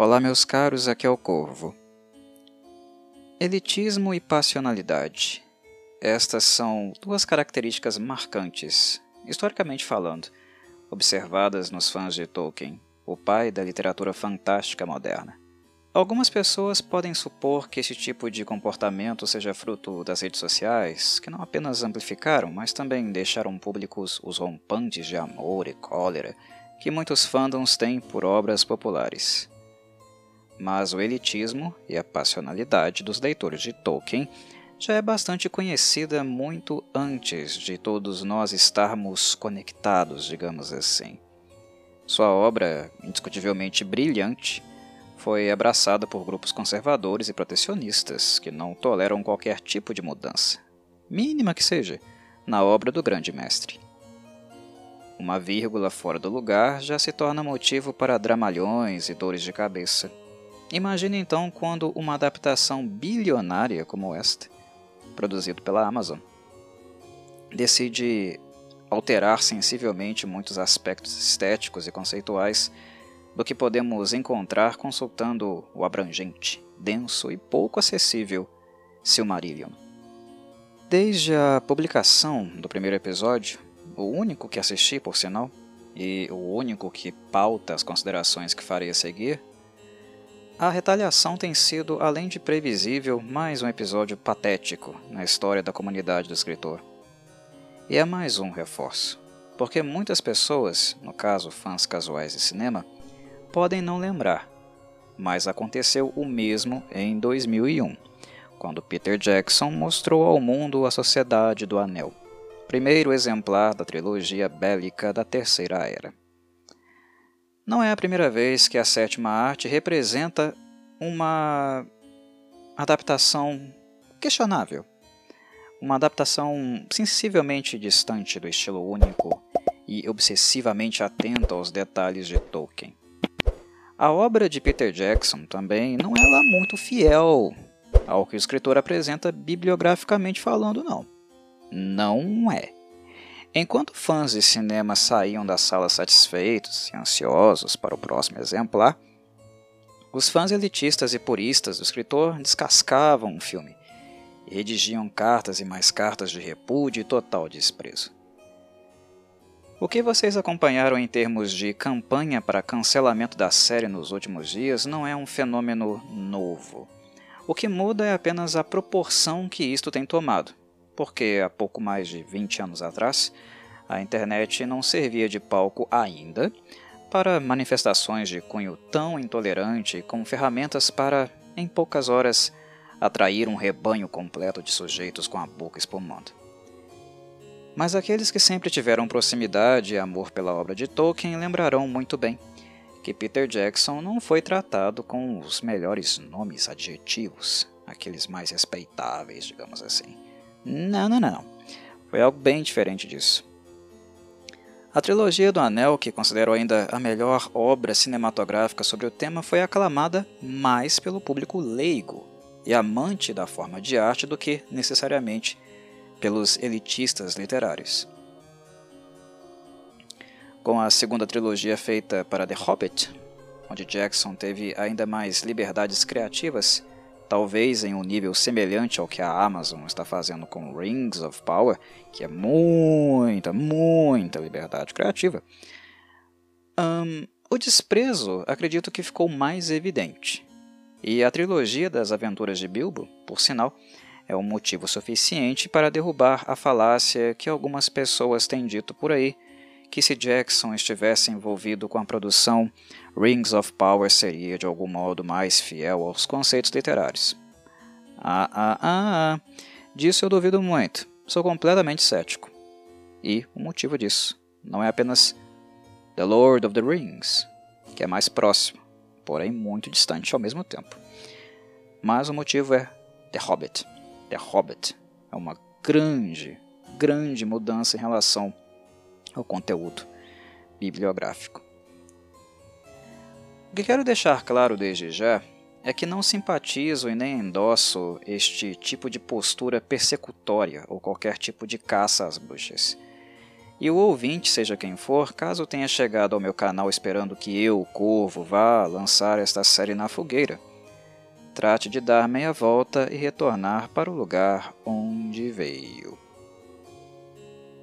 Olá, meus caros, aqui é o Corvo. Elitismo e passionalidade. Estas são duas características marcantes, historicamente falando, observadas nos fãs de Tolkien, o pai da literatura fantástica moderna. Algumas pessoas podem supor que esse tipo de comportamento seja fruto das redes sociais, que não apenas amplificaram, mas também deixaram públicos os rompantes de amor e cólera que muitos fandoms têm por obras populares mas o elitismo e a passionalidade dos leitores de Tolkien já é bastante conhecida muito antes de todos nós estarmos conectados, digamos assim. Sua obra, indiscutivelmente brilhante, foi abraçada por grupos conservadores e protecionistas que não toleram qualquer tipo de mudança, mínima que seja, na obra do grande mestre. Uma vírgula fora do lugar já se torna motivo para dramalhões e dores de cabeça. Imagine então quando uma adaptação bilionária como esta, produzido pela Amazon, decide alterar sensivelmente muitos aspectos estéticos e conceituais do que podemos encontrar consultando o abrangente, denso e pouco acessível Silmarillion. Desde a publicação do primeiro episódio, o único que assisti por sinal, e o único que pauta as considerações que farei a seguir, a retaliação tem sido, além de previsível, mais um episódio patético na história da comunidade do escritor. E é mais um reforço, porque muitas pessoas, no caso fãs casuais de cinema, podem não lembrar, mas aconteceu o mesmo em 2001, quando Peter Jackson mostrou ao mundo a Sociedade do Anel, primeiro exemplar da trilogia bélica da Terceira Era. Não é a primeira vez que a sétima arte representa uma adaptação questionável, uma adaptação sensivelmente distante do estilo único e obsessivamente atento aos detalhes de Tolkien. A obra de Peter Jackson também não é lá muito fiel ao que o escritor apresenta bibliograficamente falando, não. Não é. Enquanto fãs de cinema saíam da sala satisfeitos e ansiosos para o próximo exemplar, os fãs elitistas e puristas do escritor descascavam o filme e redigiam cartas e mais cartas de repúdio e total desprezo. O que vocês acompanharam em termos de campanha para cancelamento da série nos últimos dias não é um fenômeno novo. O que muda é apenas a proporção que isto tem tomado porque há pouco mais de 20 anos atrás, a internet não servia de palco ainda para manifestações de cunho tão intolerante como ferramentas para, em poucas horas, atrair um rebanho completo de sujeitos com a boca espumando. Mas aqueles que sempre tiveram proximidade e amor pela obra de Tolkien lembrarão muito bem que Peter Jackson não foi tratado com os melhores nomes adjetivos, aqueles mais respeitáveis, digamos assim. Não, não, não. Foi algo bem diferente disso. A trilogia do Anel, que considero ainda a melhor obra cinematográfica sobre o tema, foi aclamada mais pelo público leigo e amante da forma de arte do que necessariamente pelos elitistas literários. Com a segunda trilogia feita para The Hobbit, onde Jackson teve ainda mais liberdades criativas, talvez em um nível semelhante ao que a Amazon está fazendo com Rings of Power, que é muita, muita liberdade criativa. Um, o desprezo acredito que ficou mais evidente. E a trilogia das aventuras de Bilbo, por sinal, é um motivo suficiente para derrubar a falácia que algumas pessoas têm dito por aí que se Jackson estivesse envolvido com a produção, Rings of Power seria de algum modo mais fiel aos conceitos literários. Ah, ah, ah, ah. Disso eu duvido muito. Sou completamente cético. E o motivo disso não é apenas The Lord of the Rings, que é mais próximo, porém muito distante ao mesmo tempo. Mas o motivo é The Hobbit. The Hobbit é uma grande, grande mudança em relação ao conteúdo bibliográfico. O que quero deixar claro desde já é que não simpatizo e nem endosso este tipo de postura persecutória ou qualquer tipo de caça às bruxas. E o ouvinte, seja quem for, caso tenha chegado ao meu canal esperando que eu, Corvo, vá lançar esta série na fogueira, trate de dar meia volta e retornar para o lugar onde veio.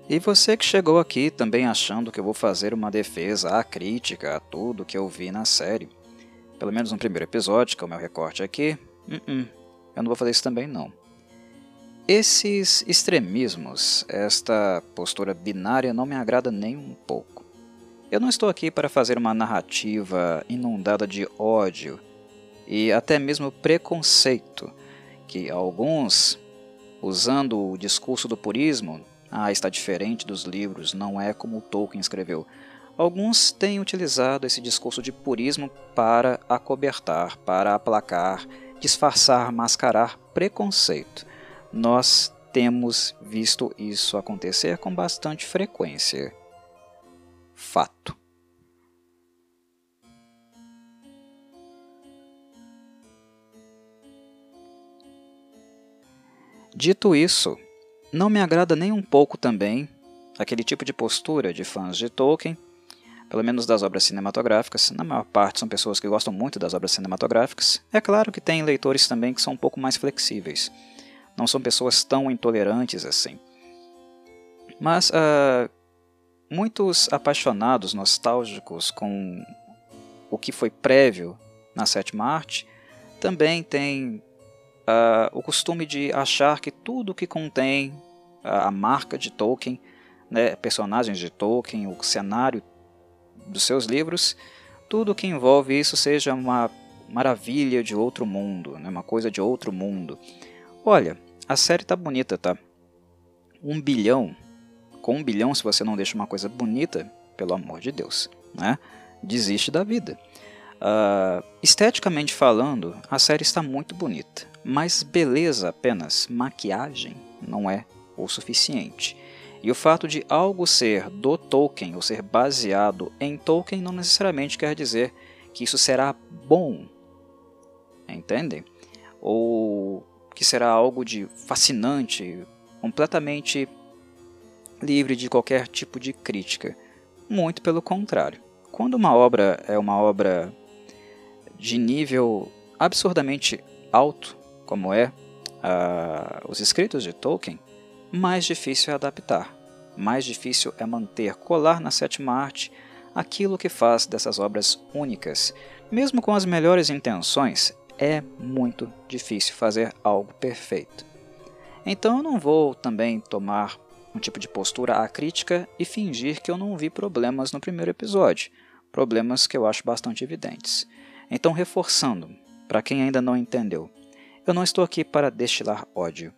E você que chegou aqui também achando que eu vou fazer uma defesa à crítica a tudo que eu vi na série, pelo menos no primeiro episódio, que é o meu recorte aqui, uh -uh, eu não vou fazer isso também não. Esses extremismos, esta postura binária não me agrada nem um pouco. Eu não estou aqui para fazer uma narrativa inundada de ódio e até mesmo preconceito, que alguns, usando o discurso do purismo, ah, está diferente dos livros, não é como Tolkien escreveu. Alguns têm utilizado esse discurso de purismo para acobertar, para aplacar, disfarçar, mascarar preconceito nós temos visto isso acontecer com bastante frequência. Fato. Dito isso, não me agrada nem um pouco também aquele tipo de postura de fãs de Tolkien, pelo menos das obras cinematográficas. Na maior parte são pessoas que gostam muito das obras cinematográficas. É claro que tem leitores também que são um pouco mais flexíveis não são pessoas tão intolerantes assim. Mas uh, muitos apaixonados, nostálgicos com o que foi prévio na sétima arte, também têm uh, o costume de achar que tudo que contém a marca de Tolkien, né, personagens de Tolkien, o cenário dos seus livros, tudo que envolve isso seja uma maravilha de outro mundo, né, uma coisa de outro mundo. Olha, a série tá bonita, tá? Um bilhão. Com um bilhão, se você não deixa uma coisa bonita, pelo amor de Deus, né? Desiste da vida. Uh, esteticamente falando, a série está muito bonita, mas beleza apenas, maquiagem, não é o suficiente. E o fato de algo ser do Tolkien ou ser baseado em Tolkien não necessariamente quer dizer que isso será bom. Entendem? Ou que será algo de fascinante, completamente livre de qualquer tipo de crítica. Muito pelo contrário. Quando uma obra é uma obra de nível absurdamente alto, como é uh, os escritos de Tolkien, mais difícil é adaptar, mais difícil é manter, colar na sétima arte aquilo que faz dessas obras únicas. Mesmo com as melhores intenções, é muito difícil fazer algo perfeito. Então eu não vou também tomar um tipo de postura à crítica e fingir que eu não vi problemas no primeiro episódio, problemas que eu acho bastante evidentes. Então, reforçando, para quem ainda não entendeu, eu não estou aqui para destilar ódio,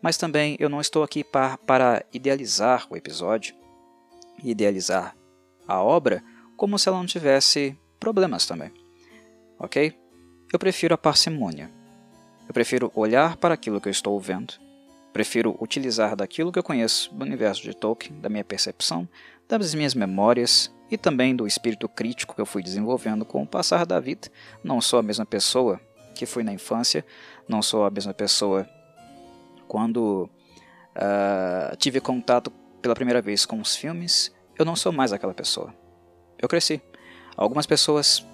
mas também eu não estou aqui para, para idealizar o episódio, idealizar a obra como se ela não tivesse problemas também. Ok? Eu prefiro a parcimônia. Eu prefiro olhar para aquilo que eu estou vendo. Prefiro utilizar daquilo que eu conheço do universo de Tolkien, da minha percepção, das minhas memórias e também do espírito crítico que eu fui desenvolvendo com o passar da vida. Não sou a mesma pessoa que fui na infância, não sou a mesma pessoa quando uh, tive contato pela primeira vez com os filmes. Eu não sou mais aquela pessoa. Eu cresci. Algumas pessoas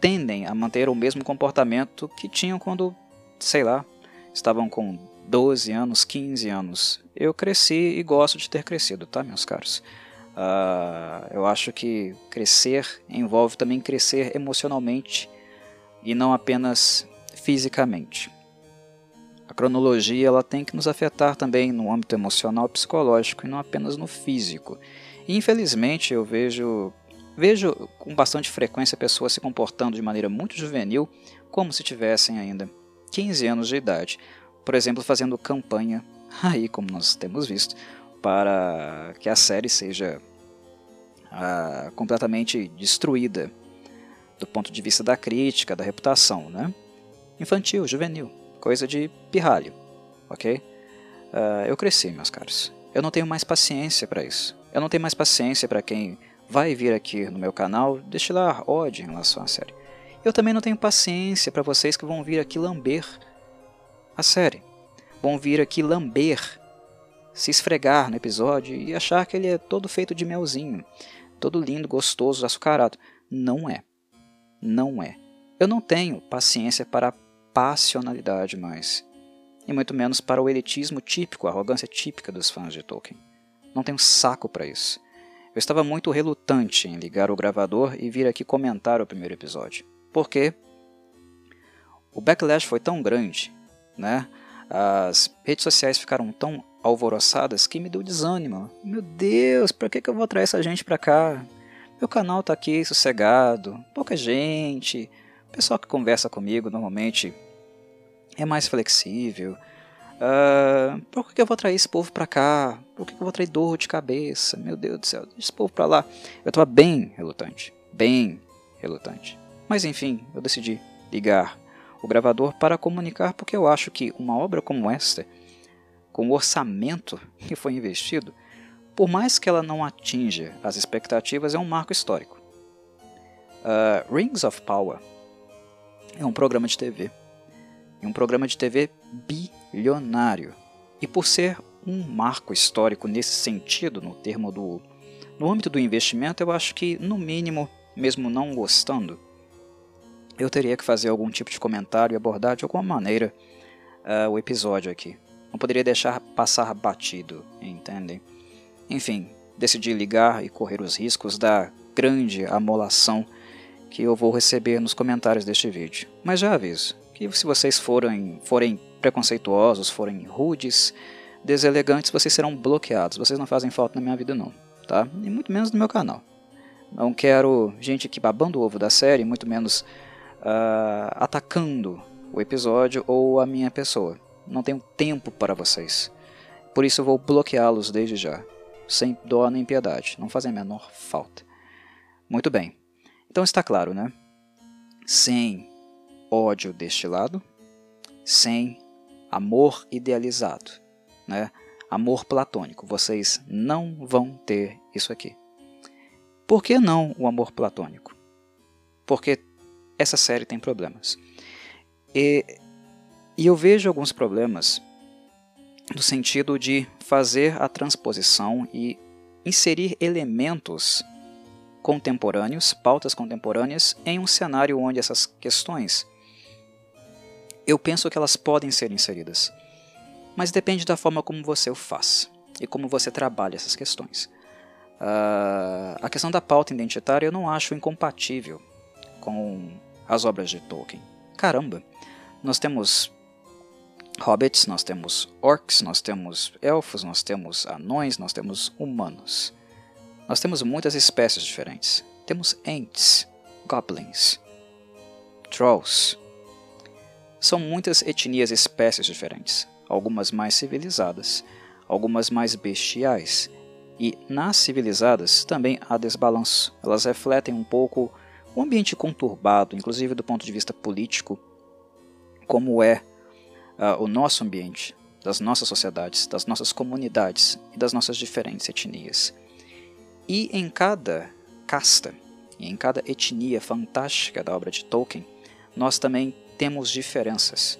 tendem a manter o mesmo comportamento que tinham quando, sei lá, estavam com 12 anos, 15 anos. Eu cresci e gosto de ter crescido, tá, meus caros? Uh, eu acho que crescer envolve também crescer emocionalmente e não apenas fisicamente. A cronologia ela tem que nos afetar também no âmbito emocional psicológico e não apenas no físico. E, infelizmente eu vejo Vejo com bastante frequência pessoas se comportando de maneira muito juvenil, como se tivessem ainda 15 anos de idade. Por exemplo, fazendo campanha, aí como nós temos visto, para que a série seja ah, completamente destruída do ponto de vista da crítica, da reputação, né? Infantil, juvenil, coisa de pirralho, ok? Uh, eu cresci, meus caros. Eu não tenho mais paciência para isso. Eu não tenho mais paciência para quem vai vir aqui no meu canal destilar ódio em relação à série. Eu também não tenho paciência para vocês que vão vir aqui lamber a série. Vão vir aqui lamber se esfregar no episódio e achar que ele é todo feito de melzinho, todo lindo, gostoso, açucarado. Não é. Não é. Eu não tenho paciência para a passionalidade mais, e muito menos para o elitismo típico, a arrogância típica dos fãs de Tolkien. Não tenho saco para isso. Eu estava muito relutante em ligar o gravador e vir aqui comentar o primeiro episódio, porque o backlash foi tão grande, né? As redes sociais ficaram tão alvoroçadas que me deu desânimo. Meu Deus, para que, que eu vou trazer essa gente para cá? Meu canal tá aqui sossegado, pouca gente, o pessoal que conversa comigo normalmente é mais flexível. Uh, por que eu vou trazer esse povo pra cá? Por que eu vou trazer dor de cabeça? Meu Deus do céu, esse povo pra lá. Eu tava bem relutante, bem relutante. Mas enfim, eu decidi ligar o gravador para comunicar porque eu acho que uma obra como esta, com o orçamento que foi investido, por mais que ela não atinja as expectativas, é um marco histórico. Uh, Rings of Power é um programa de TV. É um programa de TV bilionário. E por ser um marco histórico nesse sentido, no termo do. No âmbito do investimento, eu acho que, no mínimo, mesmo não gostando, eu teria que fazer algum tipo de comentário e abordar de alguma maneira uh, o episódio aqui. Não poderia deixar passar batido, entendem? Enfim, decidi ligar e correr os riscos da grande amolação que eu vou receber nos comentários deste vídeo. Mas já aviso que se vocês forem, forem preconceituosos, forem rudes, deselegantes, vocês serão bloqueados. Vocês não fazem falta na minha vida não, tá? E muito menos no meu canal. Não quero gente aqui babando o ovo da série, muito menos uh, atacando o episódio ou a minha pessoa. Não tenho tempo para vocês. Por isso eu vou bloqueá-los desde já sem dó nem piedade, não fazem a menor falta. Muito bem, então está claro, né? Sem ódio destilado, sem amor idealizado, né? Amor platônico, vocês não vão ter isso aqui. Por que não o amor platônico? Porque essa série tem problemas. E, e eu vejo alguns problemas no sentido de fazer a transposição e inserir elementos contemporâneos, pautas contemporâneas, em um cenário onde essas questões eu penso que elas podem ser inseridas, mas depende da forma como você o faz e como você trabalha essas questões. Uh, a questão da pauta identitária eu não acho incompatível com as obras de Tolkien. Caramba, nós temos hobbits, nós temos orcs, nós temos elfos, nós temos anões, nós temos humanos. Nós temos muitas espécies diferentes. Temos ents, goblins, trolls. São muitas etnias e espécies diferentes, algumas mais civilizadas, algumas mais bestiais. E nas civilizadas também há desbalanço. Elas refletem um pouco o ambiente conturbado, inclusive do ponto de vista político, como é uh, o nosso ambiente, das nossas sociedades, das nossas comunidades e das nossas diferentes etnias. E em cada casta, e em cada etnia fantástica da obra de Tolkien, nós também temos diferenças.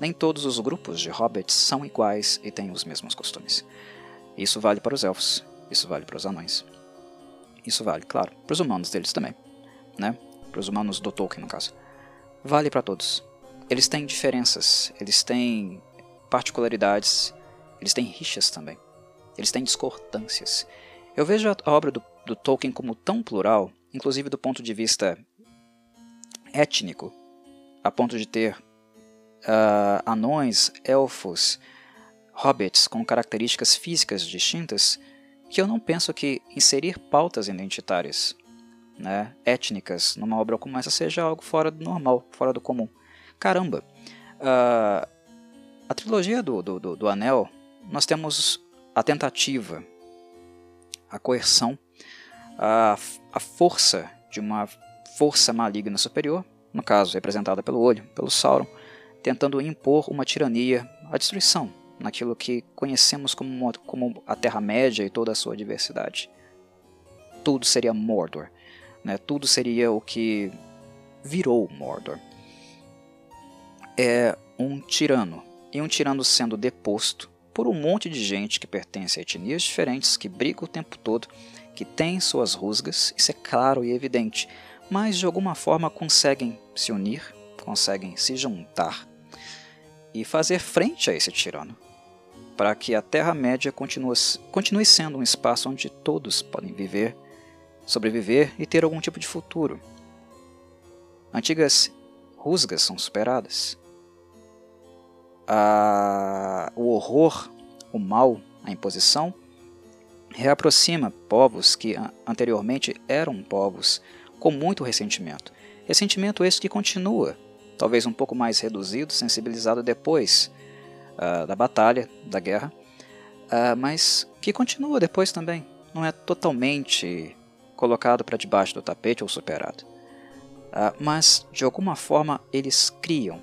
Nem todos os grupos de hobbits são iguais e têm os mesmos costumes. Isso vale para os elfos, isso vale para os anões. Isso vale, claro, para os humanos deles também, né? Para os humanos do Tolkien, no caso. Vale para todos eles têm diferenças, eles têm particularidades, eles têm rixas também, eles têm discordâncias. Eu vejo a obra do, do Tolkien como tão plural, inclusive do ponto de vista étnico, a ponto de ter uh, anões, elfos, hobbits com características físicas distintas, que eu não penso que inserir pautas identitárias, né, étnicas, numa obra como essa seja algo fora do normal, fora do comum caramba, uh, a trilogia do, do, do, do Anel, nós temos a tentativa, a coerção, a, a força de uma força maligna superior, no caso representada pelo olho, pelo Sauron, tentando impor uma tirania, a destruição, naquilo que conhecemos como, como a Terra-média e toda a sua diversidade. Tudo seria Mordor, né? tudo seria o que virou Mordor é um tirano. E um tirano sendo deposto, por um monte de gente que pertence a etnias diferentes, que briga o tempo todo, que tem suas rusgas, isso é claro e evidente, mas de alguma forma conseguem se unir, conseguem se juntar e fazer frente a esse tirano, para que a Terra-média continue, continue sendo um espaço onde todos podem viver, sobreviver e ter algum tipo de futuro. Antigas rusgas são superadas. O horror, o mal, a imposição reaproxima povos que anteriormente eram povos com muito ressentimento. Ressentimento esse que continua, talvez um pouco mais reduzido, sensibilizado depois uh, da batalha, da guerra, uh, mas que continua depois também. Não é totalmente colocado para debaixo do tapete ou superado. Uh, mas, de alguma forma, eles criam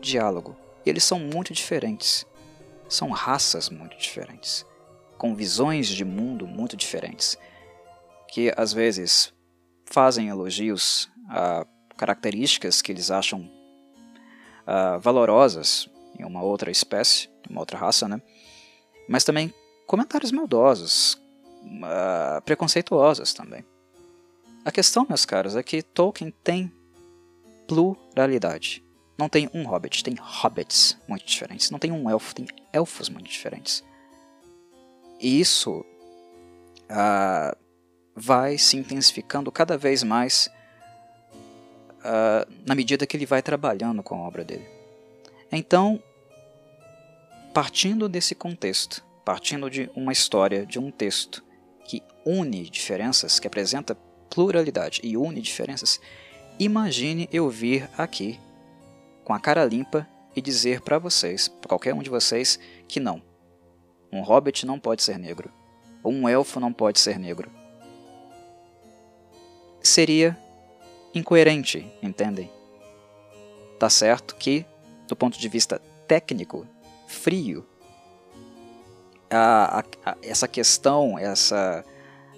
diálogo. E eles são muito diferentes. São raças muito diferentes. Com visões de mundo muito diferentes. Que às vezes fazem elogios a características que eles acham uh, valorosas em uma outra espécie, uma outra raça, né? Mas também comentários maldosos, uh, preconceituosos também. A questão, meus caros, é que Tolkien tem pluralidade. Não tem um hobbit, tem hobbits muito diferentes. Não tem um elfo, tem elfos muito diferentes. E isso uh, vai se intensificando cada vez mais uh, na medida que ele vai trabalhando com a obra dele. Então, partindo desse contexto, partindo de uma história, de um texto que une diferenças, que apresenta pluralidade e une diferenças, imagine eu vir aqui com a cara limpa e dizer para vocês, para qualquer um de vocês, que não. Um hobbit não pode ser negro. Ou um elfo não pode ser negro. Seria incoerente, entendem? Tá certo que, do ponto de vista técnico, frio, a, a, a, essa questão, essa,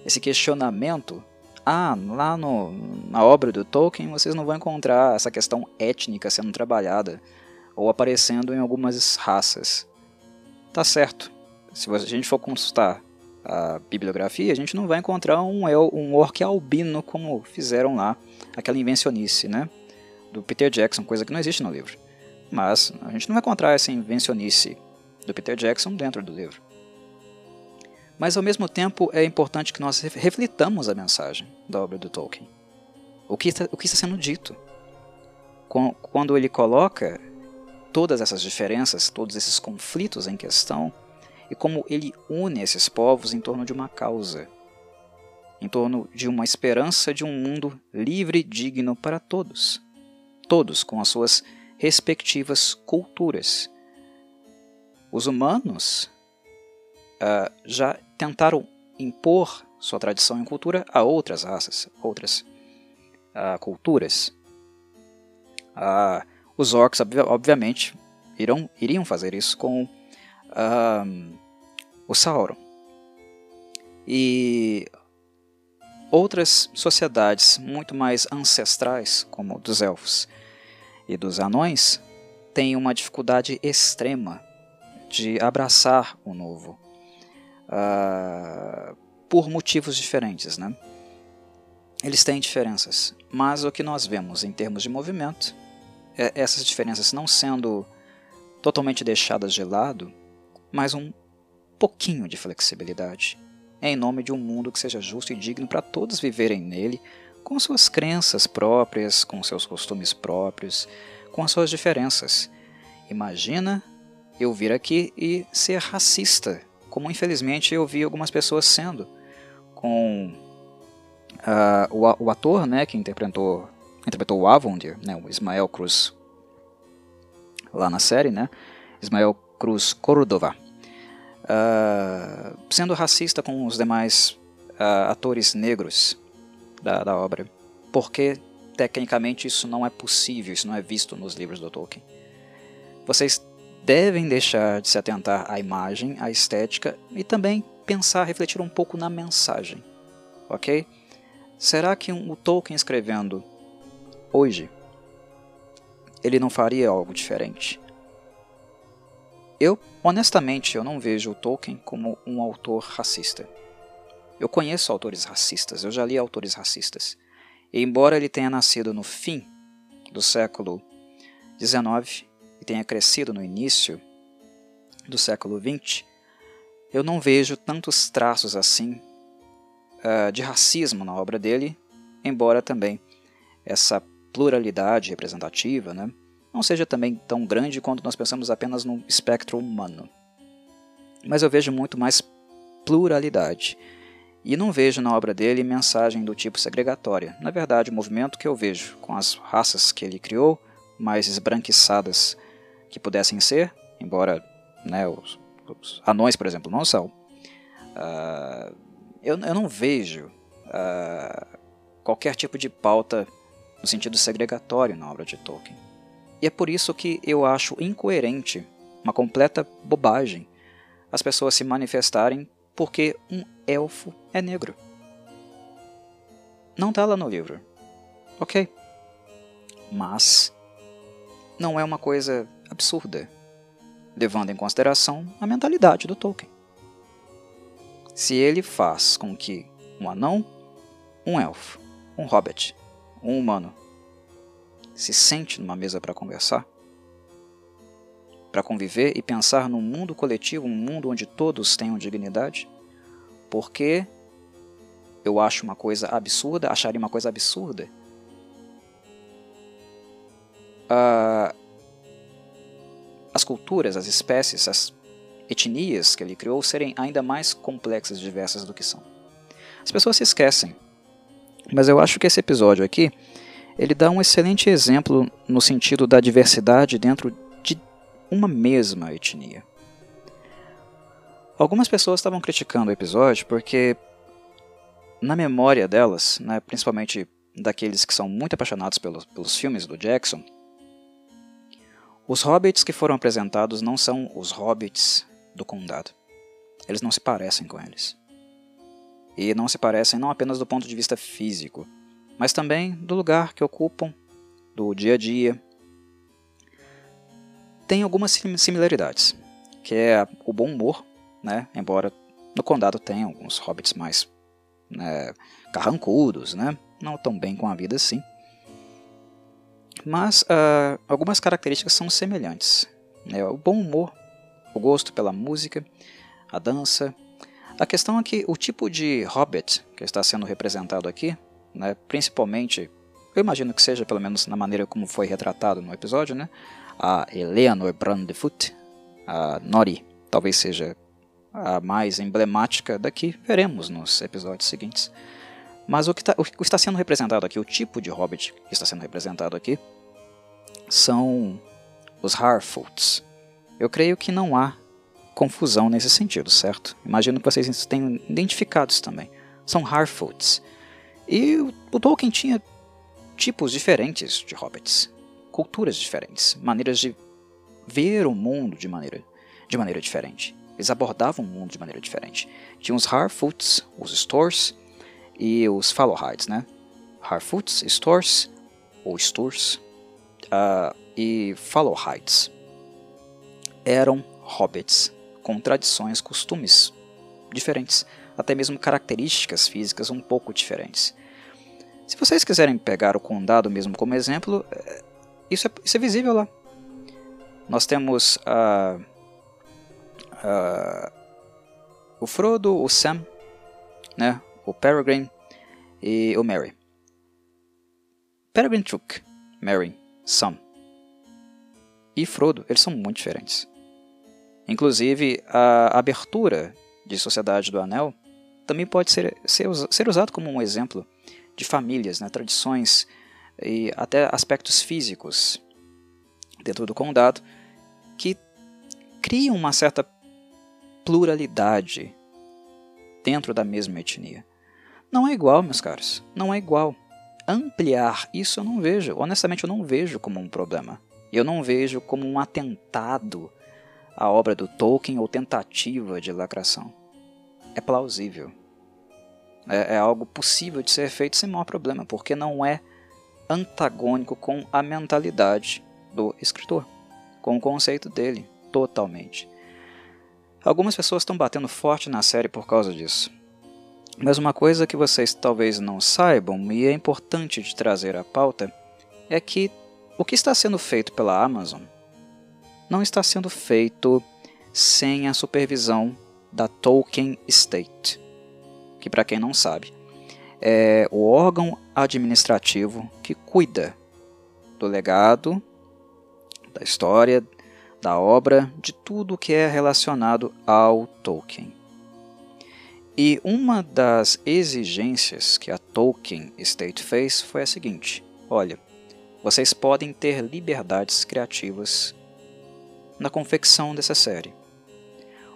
esse questionamento ah, lá no, na obra do Tolkien vocês não vão encontrar essa questão étnica sendo trabalhada ou aparecendo em algumas raças. Tá certo. Se a gente for consultar a bibliografia, a gente não vai encontrar um, el, um orc albino como fizeram lá, aquela invencionice, né? Do Peter Jackson, coisa que não existe no livro. Mas a gente não vai encontrar essa invencionice do Peter Jackson dentro do livro. Mas ao mesmo tempo é importante que nós reflitamos a mensagem da obra do Tolkien. O que está, o que está sendo dito? Quando ele coloca todas essas diferenças, todos esses conflitos em questão, e como ele une esses povos em torno de uma causa, em torno de uma esperança de um mundo livre e digno para todos, todos com as suas respectivas culturas. Os humanos uh, já tentaram impor sua tradição e cultura a outras raças, outras uh, culturas. Uh, os orcs, obviamente, irão, iriam fazer isso com uh, o Sauron. E outras sociedades muito mais ancestrais, como dos elfos e dos anões, têm uma dificuldade extrema de abraçar o novo uh, por motivos diferentes. Né? Eles têm diferenças, mas o que nós vemos em termos de movimento, é essas diferenças não sendo totalmente deixadas de lado, mas um pouquinho de flexibilidade, em nome de um mundo que seja justo e digno para todos viverem nele, com suas crenças próprias, com seus costumes próprios, com as suas diferenças. Imagina eu vir aqui e ser racista como infelizmente eu vi algumas pessoas sendo, com uh, o, o, ator né, que interpretou, interpretou o Avondir, né, o Ismael Cruz, lá na série, né, Ismael Cruz Cordova, uh, sendo racista com os demais uh, atores negros da, da obra, porque tecnicamente isso não é possível, isso não é visto nos livros do Tolkien. Vocês devem deixar de se atentar à imagem, à estética e também pensar, refletir um pouco na mensagem. Ok? Será que o Tolkien escrevendo hoje ele não faria algo diferente? Eu, honestamente, eu não vejo o Tolkien como um autor racista. Eu conheço autores racistas, eu já li autores racistas. E embora ele tenha nascido no fim do século XIX e tenha crescido no início do século XX, eu não vejo tantos traços assim uh, de racismo na obra dele, embora também essa pluralidade representativa né, não seja também tão grande quando nós pensamos apenas no espectro humano. Mas eu vejo muito mais pluralidade. E não vejo na obra dele mensagem do tipo segregatória. Na verdade, o movimento que eu vejo com as raças que ele criou, mais esbranquiçadas que pudessem ser, embora né, os, anões, por exemplo, não são, uh, eu, eu, não vejo uh, qualquer tipo de pauta no sentido segregatório na obra de Tolkien. E é por isso que eu acho incoerente, uma completa bobagem, as pessoas se manifestarem porque um elfo é negro. Não está lá no livro. Ok. Mas não é uma coisa absurda, levando em consideração a mentalidade do Tolkien. Se ele faz com que um anão, um elfo, um hobbit, um humano se sente numa mesa para conversar, para conviver e pensar num mundo coletivo, um mundo onde todos tenham dignidade, porque eu acho uma coisa absurda, acharia uma coisa absurda. Uh, as culturas, as espécies, as etnias que ele criou serem ainda mais complexas e diversas do que são. As pessoas se esquecem, mas eu acho que esse episódio aqui ele dá um excelente exemplo no sentido da diversidade dentro de uma mesma etnia. Algumas pessoas estavam criticando o episódio porque, na memória delas, né, principalmente daqueles que são muito apaixonados pelos, pelos filmes do Jackson, os hobbits que foram apresentados não são os hobbits do condado. Eles não se parecem com eles. E não se parecem não apenas do ponto de vista físico, mas também do lugar que ocupam, do dia a dia. Tem algumas similaridades, que é o bom humor, né? embora no condado tenha alguns hobbits mais né, carrancudos, né? não tão bem com a vida assim. Mas uh, algumas características são semelhantes. Né? O bom humor, o gosto pela música, a dança. A questão é que o tipo de hobbit que está sendo representado aqui né? principalmente, eu imagino que seja pelo menos na maneira como foi retratado no episódio, né? a Eleanor Brandfoot, a Nori, talvez seja a mais emblemática daqui, veremos nos episódios seguintes. Mas o que, tá, o que está sendo representado aqui, o tipo de hobbit que está sendo representado aqui, são os Harfoots. Eu creio que não há confusão nesse sentido, certo? Imagino que vocês tenham identificados também. São Harfoots. E o Tolkien tinha tipos diferentes de hobbits, culturas diferentes, maneiras de ver o mundo de maneira, de maneira diferente. Eles abordavam o mundo de maneira diferente. Tinha os Harfoots, os Stores e os Fallowhides, né? Harfoots, Stores ou Sturs uh, e Fallowhides eram hobbits com tradições, costumes diferentes, até mesmo características físicas um pouco diferentes. Se vocês quiserem pegar o condado mesmo como exemplo, é, isso é, isso é visível lá. Nós temos uh, uh, o Frodo, o Sam, né, o Peregrine e o Merry. Peregrine Took, Merry, Sam e Frodo, eles são muito diferentes. Inclusive, a abertura de Sociedade do Anel também pode ser, ser, ser usado como um exemplo de famílias, né, tradições e até aspectos físicos dentro do condado que criam uma certa pluralidade dentro da mesma etnia. Não é igual, meus caros, não é igual. Ampliar isso eu não vejo, honestamente eu não vejo como um problema. Eu não vejo como um atentado à obra do Tolkien ou tentativa de lacração. É plausível é, é algo possível de ser feito sem maior problema, porque não é antagônico com a mentalidade do escritor, com o conceito dele. totalmente. Algumas pessoas estão batendo forte na série por causa disso. Mas uma coisa que vocês talvez não saibam, e é importante de trazer à pauta, é que o que está sendo feito pela Amazon não está sendo feito sem a supervisão da Tolkien Estate, que, para quem não sabe, é o órgão administrativo que cuida do legado, da história, da obra, de tudo que é relacionado ao Tolkien. E uma das exigências que a Tolkien Estate fez foi a seguinte: olha, vocês podem ter liberdades criativas na confecção dessa série.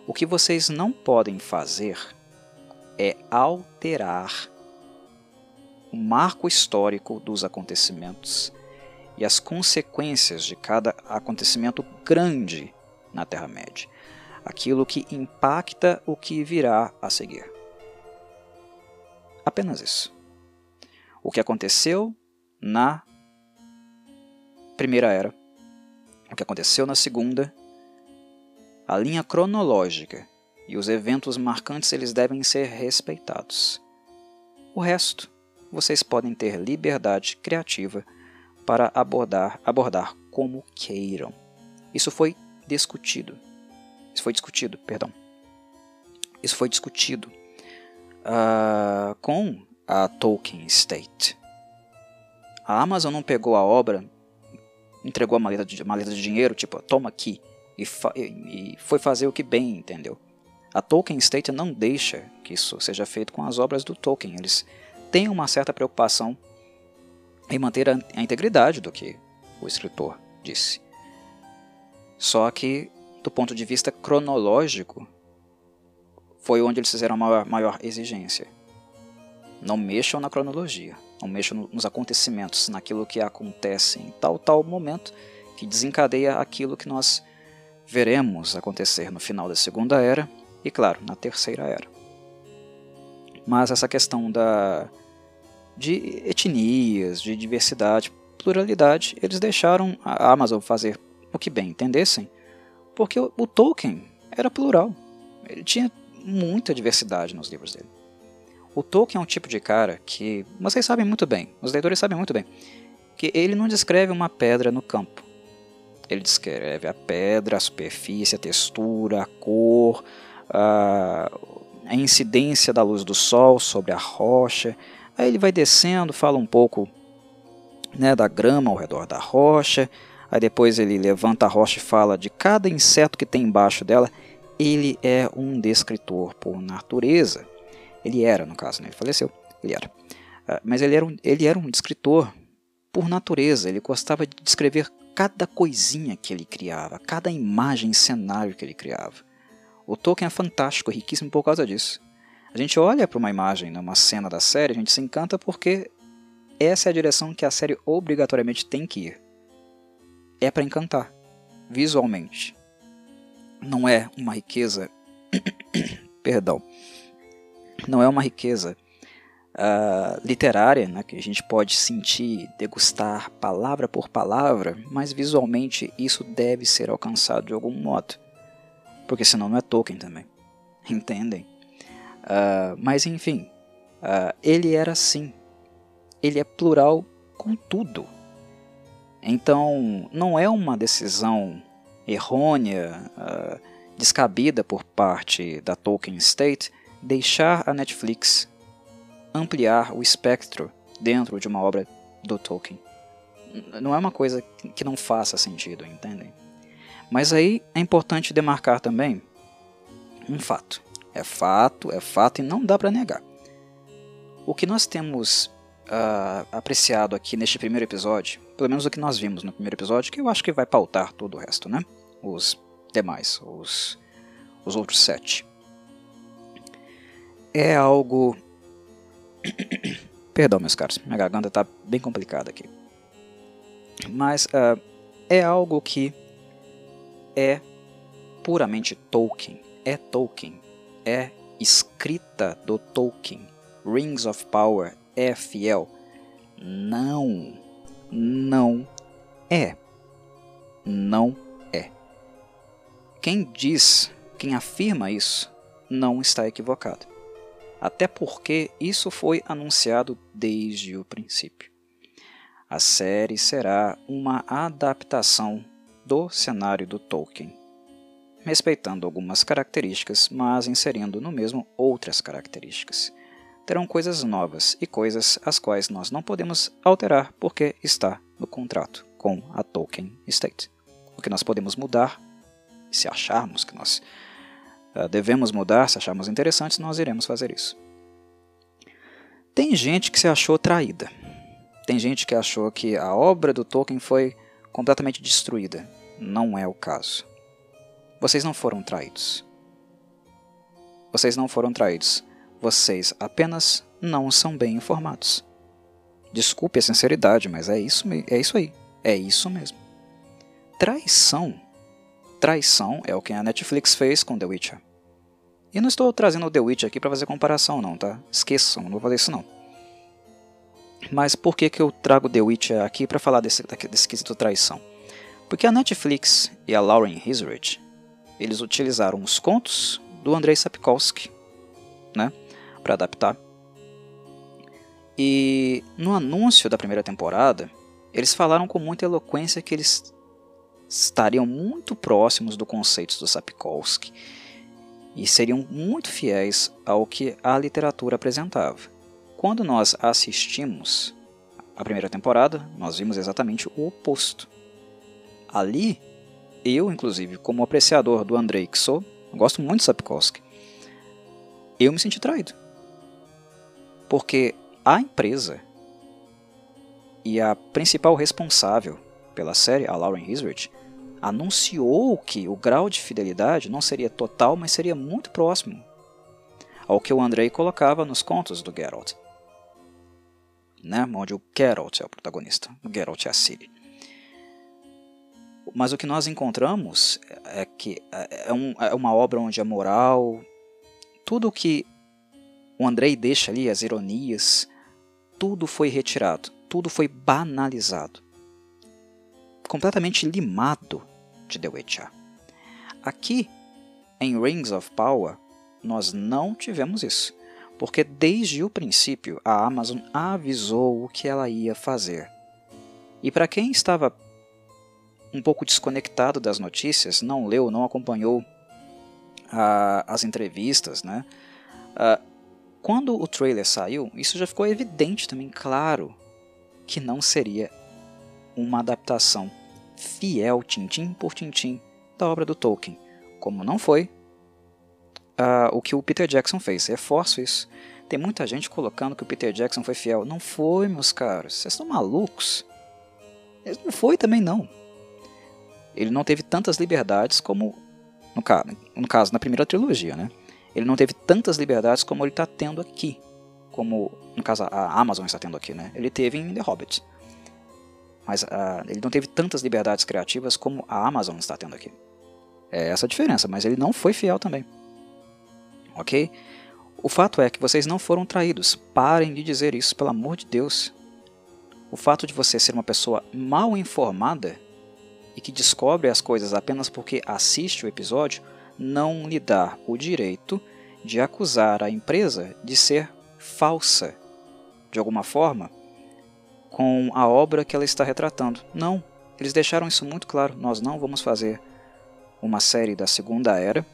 O que vocês não podem fazer é alterar o marco histórico dos acontecimentos e as consequências de cada acontecimento grande na Terra-média, aquilo que impacta o que virá a seguir. Apenas isso. O que aconteceu na Primeira Era, o que aconteceu na Segunda, a linha cronológica e os eventos marcantes eles devem ser respeitados. O resto, vocês podem ter liberdade criativa para abordar, abordar como queiram. Isso foi discutido. Isso foi discutido, perdão. Isso foi discutido uh, com a Tolkien State. A Amazon não pegou a obra, entregou a maleta de, maleta de dinheiro, tipo, toma aqui, e, e, foi fazer o que bem, entendeu? A Tolkien State não deixa que isso seja feito com as obras do Tolkien. Eles têm uma certa preocupação em manter a, a integridade do que o escritor disse. Só que, do ponto de vista cronológico, foi onde eles fizeram a maior, exigência. Não mexam na cronologia, não mexam nos acontecimentos, naquilo que acontece em tal tal momento que desencadeia aquilo que nós veremos acontecer no final da Segunda Era e, claro, na Terceira Era. Mas essa questão da de etnias, de diversidade, pluralidade, eles deixaram a Amazon fazer o que bem entendessem, porque o Tolkien era plural. Ele tinha muita diversidade nos livros dele. O Tolkien é um tipo de cara que vocês sabem muito bem, os leitores sabem muito bem, que ele não descreve uma pedra no campo. Ele descreve a pedra, a superfície, a textura, a cor, a, incidência da luz do sol sobre a rocha. Aí ele vai descendo, fala um pouco né, da grama ao redor da rocha. Aí depois ele levanta a rocha e fala de cada inseto que tem embaixo dela ele é um descritor por natureza. Ele era, no caso, né? ele faleceu, ele era. Uh, mas ele era, um, ele era um descritor por natureza, ele gostava de descrever cada coisinha que ele criava, cada imagem, cenário que ele criava. O Tolkien é fantástico, riquíssimo por causa disso. A gente olha para uma imagem, numa cena da série, a gente se encanta porque essa é a direção que a série obrigatoriamente tem que ir. É para encantar, visualmente não é uma riqueza, perdão, não é uma riqueza uh, literária, né, que a gente pode sentir, degustar palavra por palavra, mas visualmente isso deve ser alcançado de algum modo, porque senão não é Tolkien também, entendem? Uh, mas enfim, uh, ele era assim, ele é plural com tudo. Então, não é uma decisão errônea, uh, descabida por parte da Tolkien State deixar a Netflix ampliar o espectro dentro de uma obra do Tolkien. Não é uma coisa que não faça sentido, entendem? Mas aí é importante demarcar também um fato. É fato, é fato e não dá para negar. O que nós temos uh, apreciado aqui neste primeiro episódio, pelo menos o que nós vimos no primeiro episódio, que eu acho que vai pautar todo o resto, né? Os demais, os, os outros sete. É algo. Perdão, meus caros, minha garganta está bem complicada aqui. Mas uh, é algo que é puramente Tolkien. É Tolkien. É escrita do Tolkien. Rings of Power é fiel? Não, não é. Não é. quem diz, quem afirma isso, não está equivocado. Até porque isso foi anunciado desde o princípio. A série será uma adaptação do cenário do Tolkien, respeitando algumas características, mas inserindo no mesmo outras características. Terão coisas novas e coisas as quais nós não podemos alterar porque está no contrato com a Tolkien Estate. O que nós podemos mudar, se acharmos que nós uh, devemos mudar, se acharmos interessantes, nós iremos fazer isso. Tem gente que se achou traída. Tem gente que achou que a obra do Tolkien foi completamente destruída. Não é o caso. Vocês não foram traídos. Vocês não foram traídos. Vocês apenas não são bem informados. Desculpe a sinceridade, mas é isso, é isso aí. É isso mesmo. Traição. Traição é o que a Netflix fez com The Witcher. E não estou trazendo o The Witcher aqui para fazer comparação, não, tá? Esqueçam, não vou fazer isso não. Mas por que, que eu trago The Witcher aqui para falar desse, desse quesito traição? Porque a Netflix e a Lauren Hisrich, eles utilizaram os contos do Andrei Sapkowski, né? Para adaptar. E no anúncio da primeira temporada, eles falaram com muita eloquência que eles estariam muito próximos do conceito do Sapkowski e seriam muito fiéis ao que a literatura apresentava. Quando nós assistimos a primeira temporada, nós vimos exatamente o oposto. Ali, eu, inclusive, como apreciador do Andrei que sou, gosto muito de Sapkowski, eu me senti traído. Porque a empresa e a principal responsável pela série, a Lauren Hisrich, anunciou que o grau de fidelidade não seria total, mas seria muito próximo ao que o Andrei colocava nos contos do Geralt. Né? Onde o Geralt é o protagonista, o Geralt é a Ciri. Mas o que nós encontramos é que é, um, é uma obra onde a moral, tudo o que o Andrei deixa ali, as ironias, tudo foi retirado, tudo foi banalizado. Completamente limado de The Witcher. Aqui, em Rings of Power, nós não tivemos isso, porque desde o princípio a Amazon avisou o que ela ia fazer. E para quem estava um pouco desconectado das notícias, não leu, não acompanhou uh, as entrevistas, né? Uh, quando o trailer saiu, isso já ficou evidente também, claro, que não seria uma adaptação fiel, tintim por tintim, da obra do Tolkien, como não foi uh, o que o Peter Jackson fez. Reforço isso. Tem muita gente colocando que o Peter Jackson foi fiel. Não foi, meus caros. Vocês estão malucos? Ele não foi também, não. Ele não teve tantas liberdades como, no, caso, no caso, na primeira trilogia, né? Ele não teve tantas liberdades como ele está tendo aqui. Como, no caso, a Amazon está tendo aqui, né? Ele teve em The Hobbit. Mas uh, ele não teve tantas liberdades criativas como a Amazon está tendo aqui. É essa a diferença, mas ele não foi fiel também. Ok? O fato é que vocês não foram traídos. Parem de dizer isso, pelo amor de Deus. O fato de você ser uma pessoa mal informada e que descobre as coisas apenas porque assiste o episódio não lhe dá o direito de acusar a empresa de ser falsa, de alguma forma, com a obra que ela está retratando. Não, eles deixaram isso muito claro. Nós não vamos fazer uma série da Segunda Era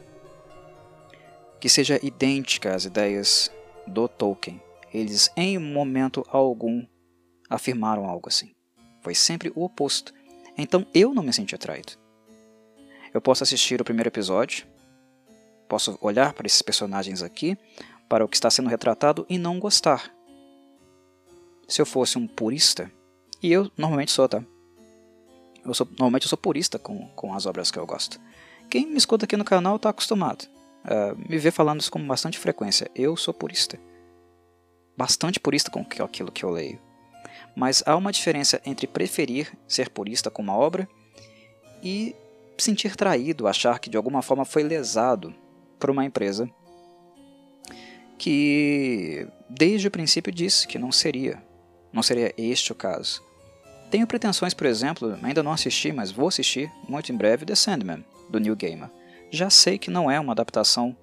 que seja idêntica às ideias do Tolkien. Eles, em momento algum, afirmaram algo assim. Foi sempre o oposto. Então eu não me senti atraído. Eu posso assistir o primeiro episódio, Posso olhar para esses personagens aqui, para o que está sendo retratado e não gostar. Se eu fosse um purista, e eu normalmente sou, tá? Eu sou, normalmente eu sou purista com, com as obras que eu gosto. Quem me escuta aqui no canal está acostumado. Uh, me vê falando isso com bastante frequência. Eu sou purista. Bastante purista com aquilo que eu leio. Mas há uma diferença entre preferir ser purista com uma obra e sentir traído, achar que de alguma forma foi lesado por uma empresa que desde o princípio disse que não seria, não seria este o caso. Tenho pretensões, por exemplo, ainda não assisti, mas vou assistir muito em breve The Sandman, do Neil Gaiman. já sei que não é uma adaptação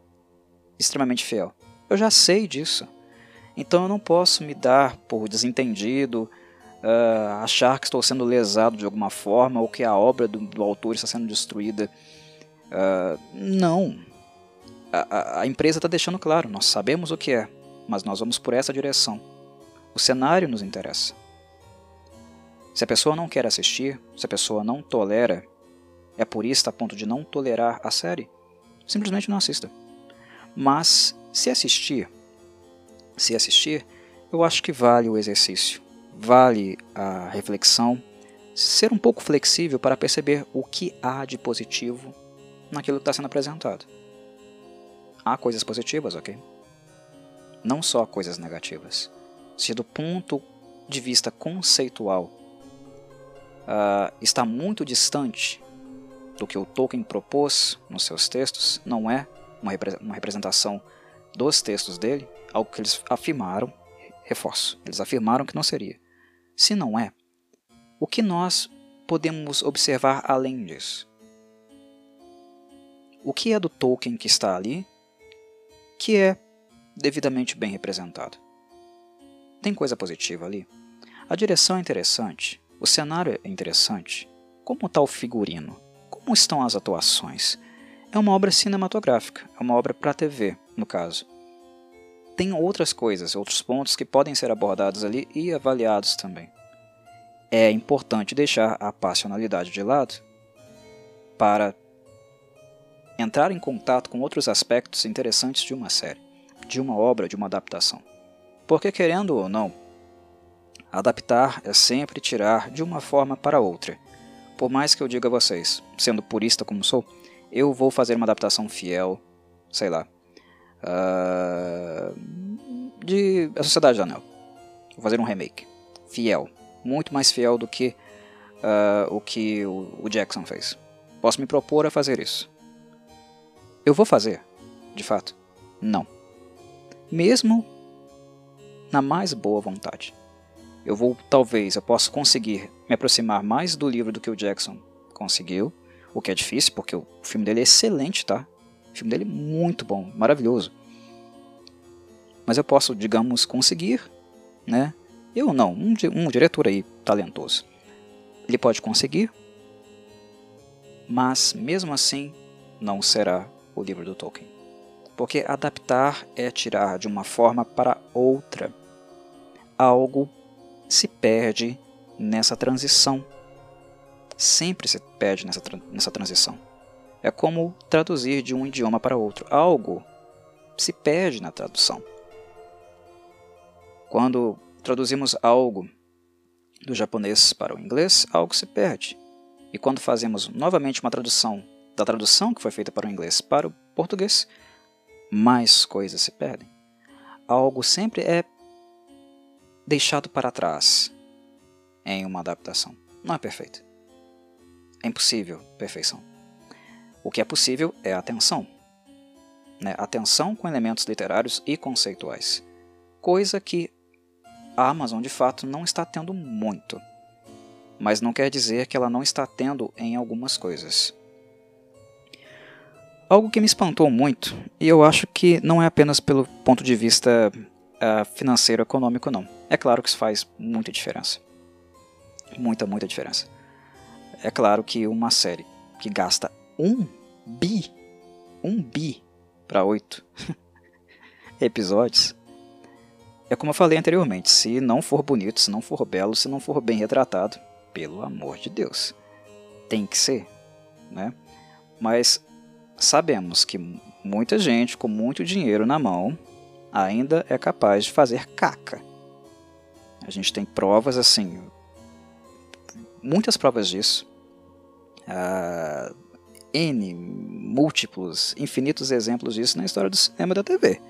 extremamente fiel. Eu já sei disso. Então eu não posso me dar por desentendido, uh, achar que estou sendo lesado de alguma forma ou que a obra do, do autor está sendo destruída. Uh, não. A, a, empresa está deixando claro, nós sabemos o que é, mas nós vamos por essa direção. O cenário nos interessa. Se a pessoa não quer assistir, se a pessoa não tolera, é purista a ponto de não tolerar a série, simplesmente não assista. Mas se assistir, se assistir, eu acho que vale o exercício, vale a reflexão, ser um pouco flexível para perceber o que há de positivo naquilo que está sendo apresentado. Há coisas positivas, ok? Não só coisas negativas. Se do ponto de vista conceitual uh, está muito distante do que o Tolkien propôs nos seus textos, não é uma, repre uma representação dos textos dele, algo que eles afirmaram, reforço, eles afirmaram que não seria. Se não é, o que nós podemos observar além disso? O que é do Tolkien que está ali, que é devidamente bem representado? Tem coisa positiva ali? A direção é interessante, o cenário é interessante. Como está o figurino? Como estão as atuações? É uma obra cinematográfica, é uma obra para TV, no caso. Tem outras coisas, outros pontos que podem ser abordados ali e avaliados também. É importante deixar a passionalidade de lado para entrar em contato com outros aspectos interessantes de uma série, de uma obra, de uma adaptação. Porque, querendo ou não, Adaptar é sempre tirar de uma forma para outra. Por mais que eu diga a vocês, sendo purista como sou, eu vou fazer uma adaptação fiel, sei lá, uh, de A Sociedade do Anel. Vou fazer um remake. Fiel. Muito mais fiel do que uh, o que o, o Jackson fez. Posso me propor a fazer isso. Eu vou fazer, de fato? Não. Mesmo na mais boa vontade eu vou, talvez, eu possa conseguir me aproximar mais do livro do que o Jackson conseguiu, o que é difícil, porque o filme dele é excelente, tá? O filme dele é muito bom, maravilhoso. Mas eu posso, digamos, conseguir, né? Eu não, um, um diretor aí talentoso. Ele pode conseguir, mas mesmo assim não será o livro do Tolkien. Porque adaptar é tirar de uma forma para outra algo se perde nessa transição. Sempre se perde nessa, nessa transição. É como traduzir de um idioma para outro. Algo se perde na tradução. Quando traduzimos algo do japonês para o inglês, algo se perde. E quando fazemos novamente uma tradução da tradução que foi feita para o inglês para o português, mais coisas se perdem. Algo sempre é deixado para trás em uma adaptação. Não é perfeito. É impossível perfeição. O que é possível é atenção. Né? Atenção com elementos literários e conceituais. Coisa que a Amazon de fato não está tendo muito. Mas não quer dizer que ela não está tendo em algumas coisas. Algo que me espantou muito, e eu acho que não é apenas pelo ponto de vista uh, financeiro econômico, não. É claro que isso faz muita diferença. Muita, muita diferença. É claro que uma série que gasta um bi, um bi para oito episódios, é como eu falei anteriormente, se não for bonito, se não for belo, se não for bem retratado, pelo amor de Deus, tem que ser, né? Mas sabemos que muita gente com muito dinheiro na mão ainda é capaz de fazer caca. A gente tem provas assim, muitas provas disso. Uh, N, múltiplos, infinitos exemplos disso na história do cinema e da TV.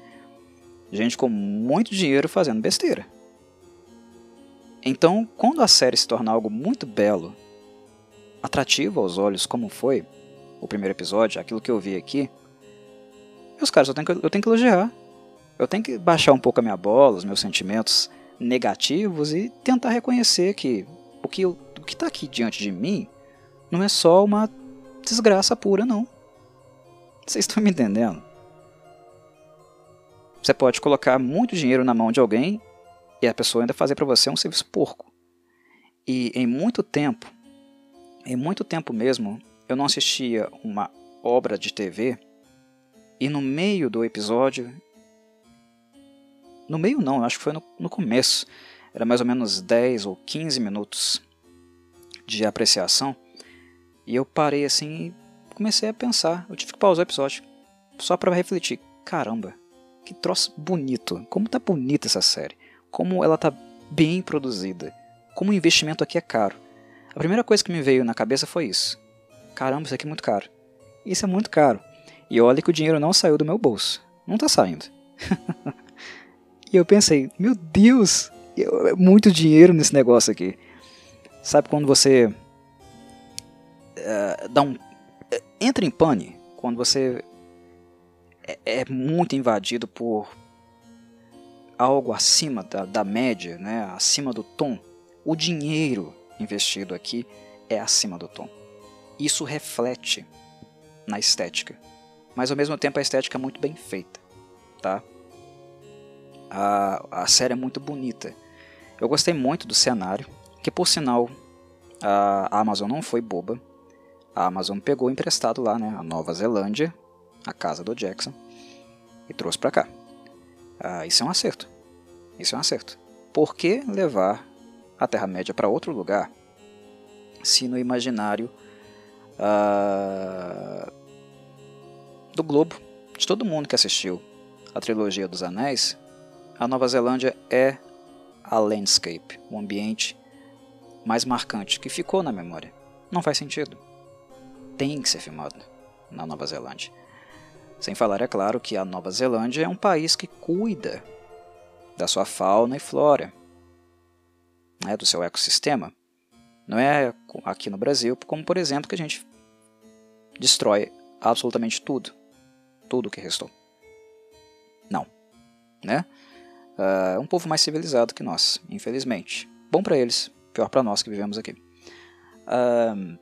Gente com muito dinheiro fazendo besteira. Então, quando a série se torna algo muito belo, atrativo aos olhos, como foi o primeiro episódio, aquilo que eu vi aqui, meus caras, eu tenho que, eu tenho que elogiar. Eu tenho que baixar um pouco a minha bola, os meus sentimentos negativos e tentar reconhecer que o que o que está aqui diante de mim não é só uma desgraça pura, não. Vocês estão me entendendo? Você pode colocar muito dinheiro na mão de alguém e a pessoa ainda fazer para você um serviço porco. E em muito tempo, em muito tempo mesmo, eu não assistia uma obra de TV e no meio do episódio. No meio não, acho que foi no, no começo. Era mais ou menos 10 ou 15 minutos de apreciação. E eu parei assim e comecei a pensar. Eu tive que pausar o episódio. Só para refletir. Caramba, que troço bonito. Como tá bonita essa série. Como ela tá bem produzida. Como o investimento aqui é caro. A primeira coisa que me veio na cabeça foi isso. Caramba, isso aqui é muito caro. Isso é muito caro. E olha que o dinheiro não saiu do meu bolso. Não tá saindo. e eu pensei, meu Deus, é muito dinheiro nesse negócio aqui. Sabe quando você uh, dá um. Eh, entra em pane quando você é, é muito invadido por algo acima da, da média, né, acima do tom. O dinheiro investido aqui é acima do tom. Isso reflete na estética, mas ao mesmo tempo a estética é muito bem feita, tá? A, a série é muito bonita. Eu gostei muito do cenário, que por sinal a Amazon não foi boba. A Amazon pegou emprestado lá, né, a Nova Zelândia, a casa do Jackson, e trouxe para cá. Ah, isso é um acerto. Isso é um acerto. Por que levar a Terra-média para outro lugar se no imaginário ah, do globo, de todo mundo que assistiu a trilogia dos Anéis, a Nova Zelândia é a landscape, o ambiente mais marcante que ficou na memória. Não faz sentido. Tem que ser filmado na Nova Zelândia. Sem falar, é claro, que a Nova Zelândia é um país que cuida da sua fauna e flora, né, do seu ecossistema. Não é aqui no Brasil, como por exemplo, que a gente destrói absolutamente tudo. Tudo que restou. Não. Né? Uh, um povo mais civilizado que nós, infelizmente. Bom para eles, pior para nós que vivemos aqui. Uh,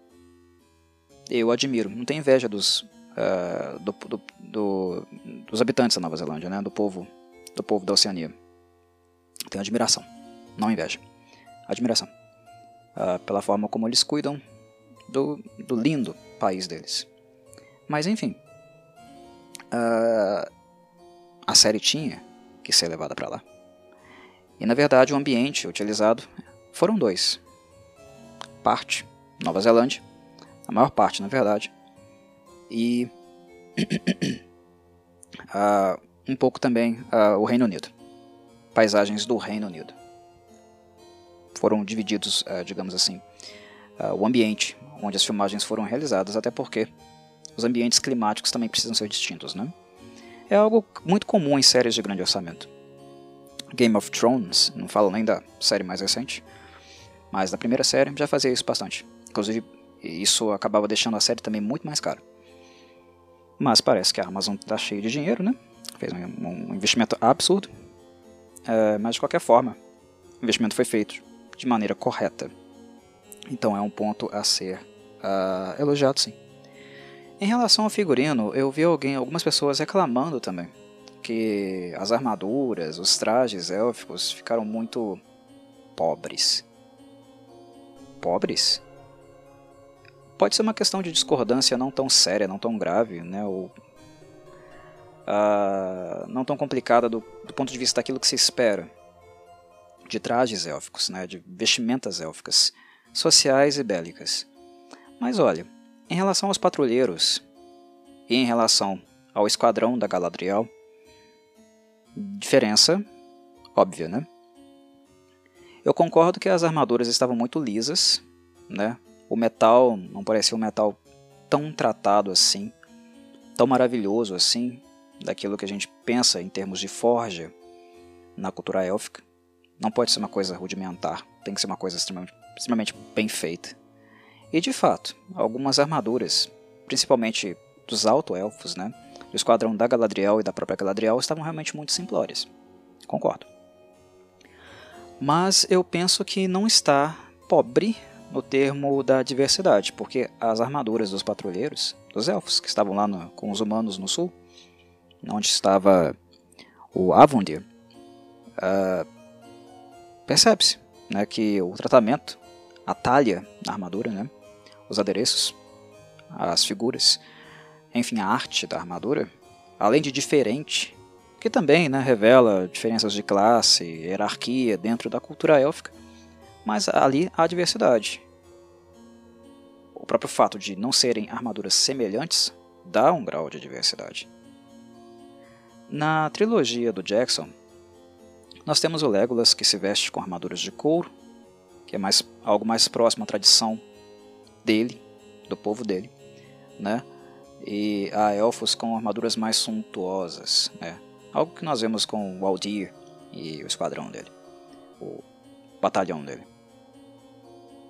eu admiro, não tenho inveja dos, uh, do, do, do, dos habitantes da Nova Zelândia, né? do povo do povo da Oceania. Tenho admiração, não inveja. Admiração. Pela forma como eles cuidam do, do lindo país deles. Mas enfim, a série tinha que ser levada para lá. E na verdade o ambiente utilizado foram dois. Parte, Nova Zelândia, a maior parte na verdade, e uh, um pouco também uh, o Reino Unido. Paisagens do Reino Unido. Foram divididos, uh, digamos assim, o ambiente onde as filmagens foram realizadas, até porque os ambientes climáticos também precisam ser distintos, né? É algo muito comum em séries de grande orçamento. Game of Thrones, não falo nem da série mais recente, mas da primeira série já fazia isso bastante. Inclusive, isso acabava deixando a série também muito mais cara. Mas parece que a Amazon está cheia de dinheiro, né? Fez um, um investimento absurdo. É, mas de qualquer forma, o investimento foi feito de maneira correta. Então é um ponto a ser uh, elogiado, sim. Em relação ao figurino, eu vi alguém, algumas pessoas reclamando também que as armaduras, os trajes élficos ficaram muito pobres. Pobres? Pode ser uma questão de discordância não tão séria, não tão grave, né? Ou, uh, não tão complicada do, do ponto de vista daquilo que se espera de trajes élficos, né? de vestimentas élficas, sociais e bélicas. Mas olha, em relação aos patrulheiros e em relação ao esquadrão da Galadriel, Diferença óbvia, né? Eu concordo que as armaduras estavam muito lisas, né? O metal não parecia um metal tão tratado assim, tão maravilhoso assim, daquilo que a gente pensa em termos de forja na cultura élfica. Não pode ser uma coisa rudimentar, tem que ser uma coisa extremamente, extremamente bem feita. E de fato, algumas armaduras, principalmente dos alto-elfos, né? do esquadrão da Galadriel e da própria Galadriel estavam realmente muito simplórias. Concordo. Mas eu penso que não está pobre no termo da diversidade, porque as armaduras dos patrulheiros dos elfos, que estavam lá no, com os humanos no sul, onde estava o Avondir, uh, percebe-se né, que o tratamento, a talha na armadura, né, os adereços, as figuras, enfim, a arte da armadura, além de diferente, que também né, revela diferenças de classe, hierarquia dentro da cultura élfica, mas ali há diversidade. O próprio fato de não serem armaduras semelhantes dá um grau de diversidade. Na trilogia do Jackson, nós temos o Legolas que se veste com armaduras de couro, que é mais, algo mais próximo à tradição dele, do povo dele, né? E há elfos com armaduras mais suntuosas, né? Algo que nós vemos com o Aldir e o esquadrão dele, o batalhão dele.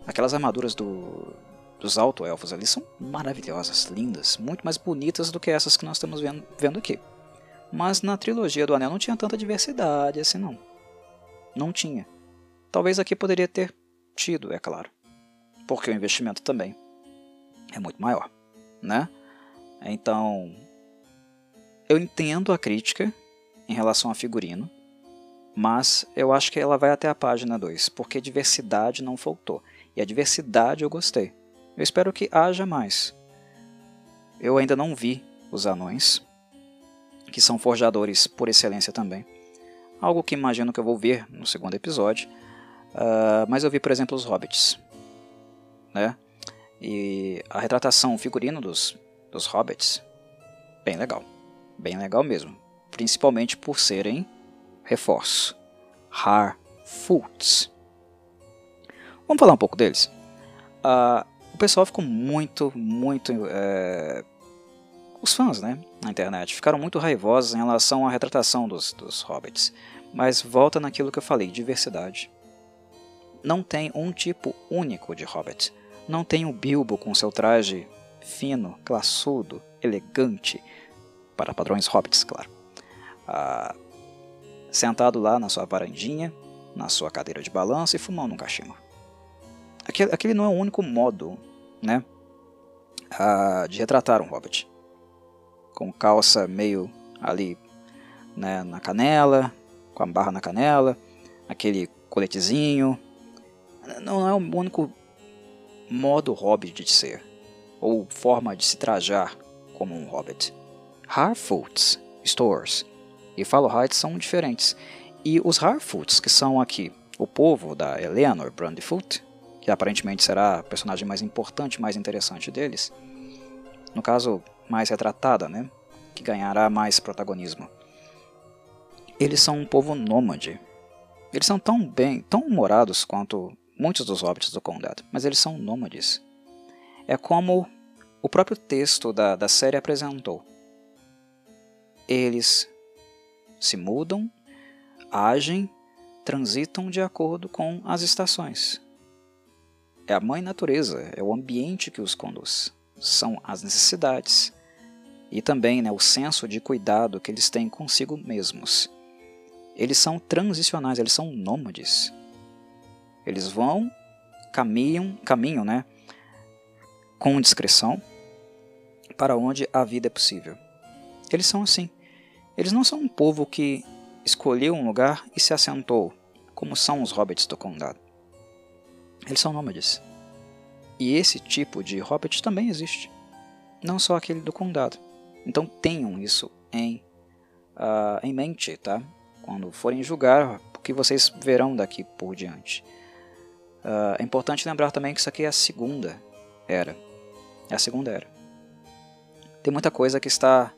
Aquelas armaduras do, dos alto-elfos ali são maravilhosas, lindas, muito mais bonitas do que essas que nós estamos vendo, vendo aqui. Mas na trilogia do Anel não tinha tanta diversidade assim não. Não tinha. Talvez aqui poderia ter tido, é claro. Porque o investimento também é muito maior, né? Então, eu entendo a crítica em relação a figurino, mas eu acho que ela vai até a página 2, porque diversidade não faltou. E a diversidade eu gostei. Eu espero que haja mais. Eu ainda não vi os anões, que são forjadores por excelência também. Algo que imagino que eu vou ver no segundo episódio. Uh, mas eu vi, por exemplo, os hobbits. Né? E a retratação, figurino dos, dos hobbits, bem legal. Bem legal mesmo. Principalmente por serem reforço. Harfoots. Vamos falar um pouco deles? Uh, o pessoal ficou muito, muito. É... Os fãs, né, na internet, ficaram muito raivosos em relação à retratação dos, dos hobbits. Mas volta naquilo que eu falei: diversidade. Não tem um tipo único de hobbit. Não tem o Bilbo com seu traje fino, classudo, elegante, para padrões hobbits, claro. Ah, sentado lá na sua varandinha, na sua cadeira de balanço e fumando um cachimbo aquele, aquele não é o único modo né, a, de retratar um hobbit. Com calça meio ali né, na canela, com a barra na canela, aquele coletezinho. Não é o único modo hobbit de ser, ou forma de se trajar como um hobbit. Harfoots, Stores e Fallowhite são diferentes. E os Harfoots, que são aqui o povo da Eleanor Brandyfoot, que aparentemente será a personagem mais importante, mais interessante deles, no caso, mais retratada, né? que ganhará mais protagonismo. Eles são um povo nômade. Eles são tão bem, tão humorados quanto muitos dos hobbits do condado, mas eles são nômades. É como o próprio texto da, da série apresentou. Eles se mudam, agem, transitam de acordo com as estações. É a mãe natureza, é o ambiente que os conduz. São as necessidades e também né, o senso de cuidado que eles têm consigo mesmos. Eles são transicionais, eles são nômades. Eles vão, caminham, caminham né, com discrição para onde a vida é possível. Eles são assim. Eles não são um povo que escolheu um lugar e se assentou, como são os hobbits do condado. Eles são nômades. E esse tipo de hobbit também existe. Não só aquele do condado. Então tenham isso em, uh, em mente, tá? Quando forem julgar o que vocês verão daqui por diante. Uh, é importante lembrar também que isso aqui é a segunda era. É a segunda era. Tem muita coisa que está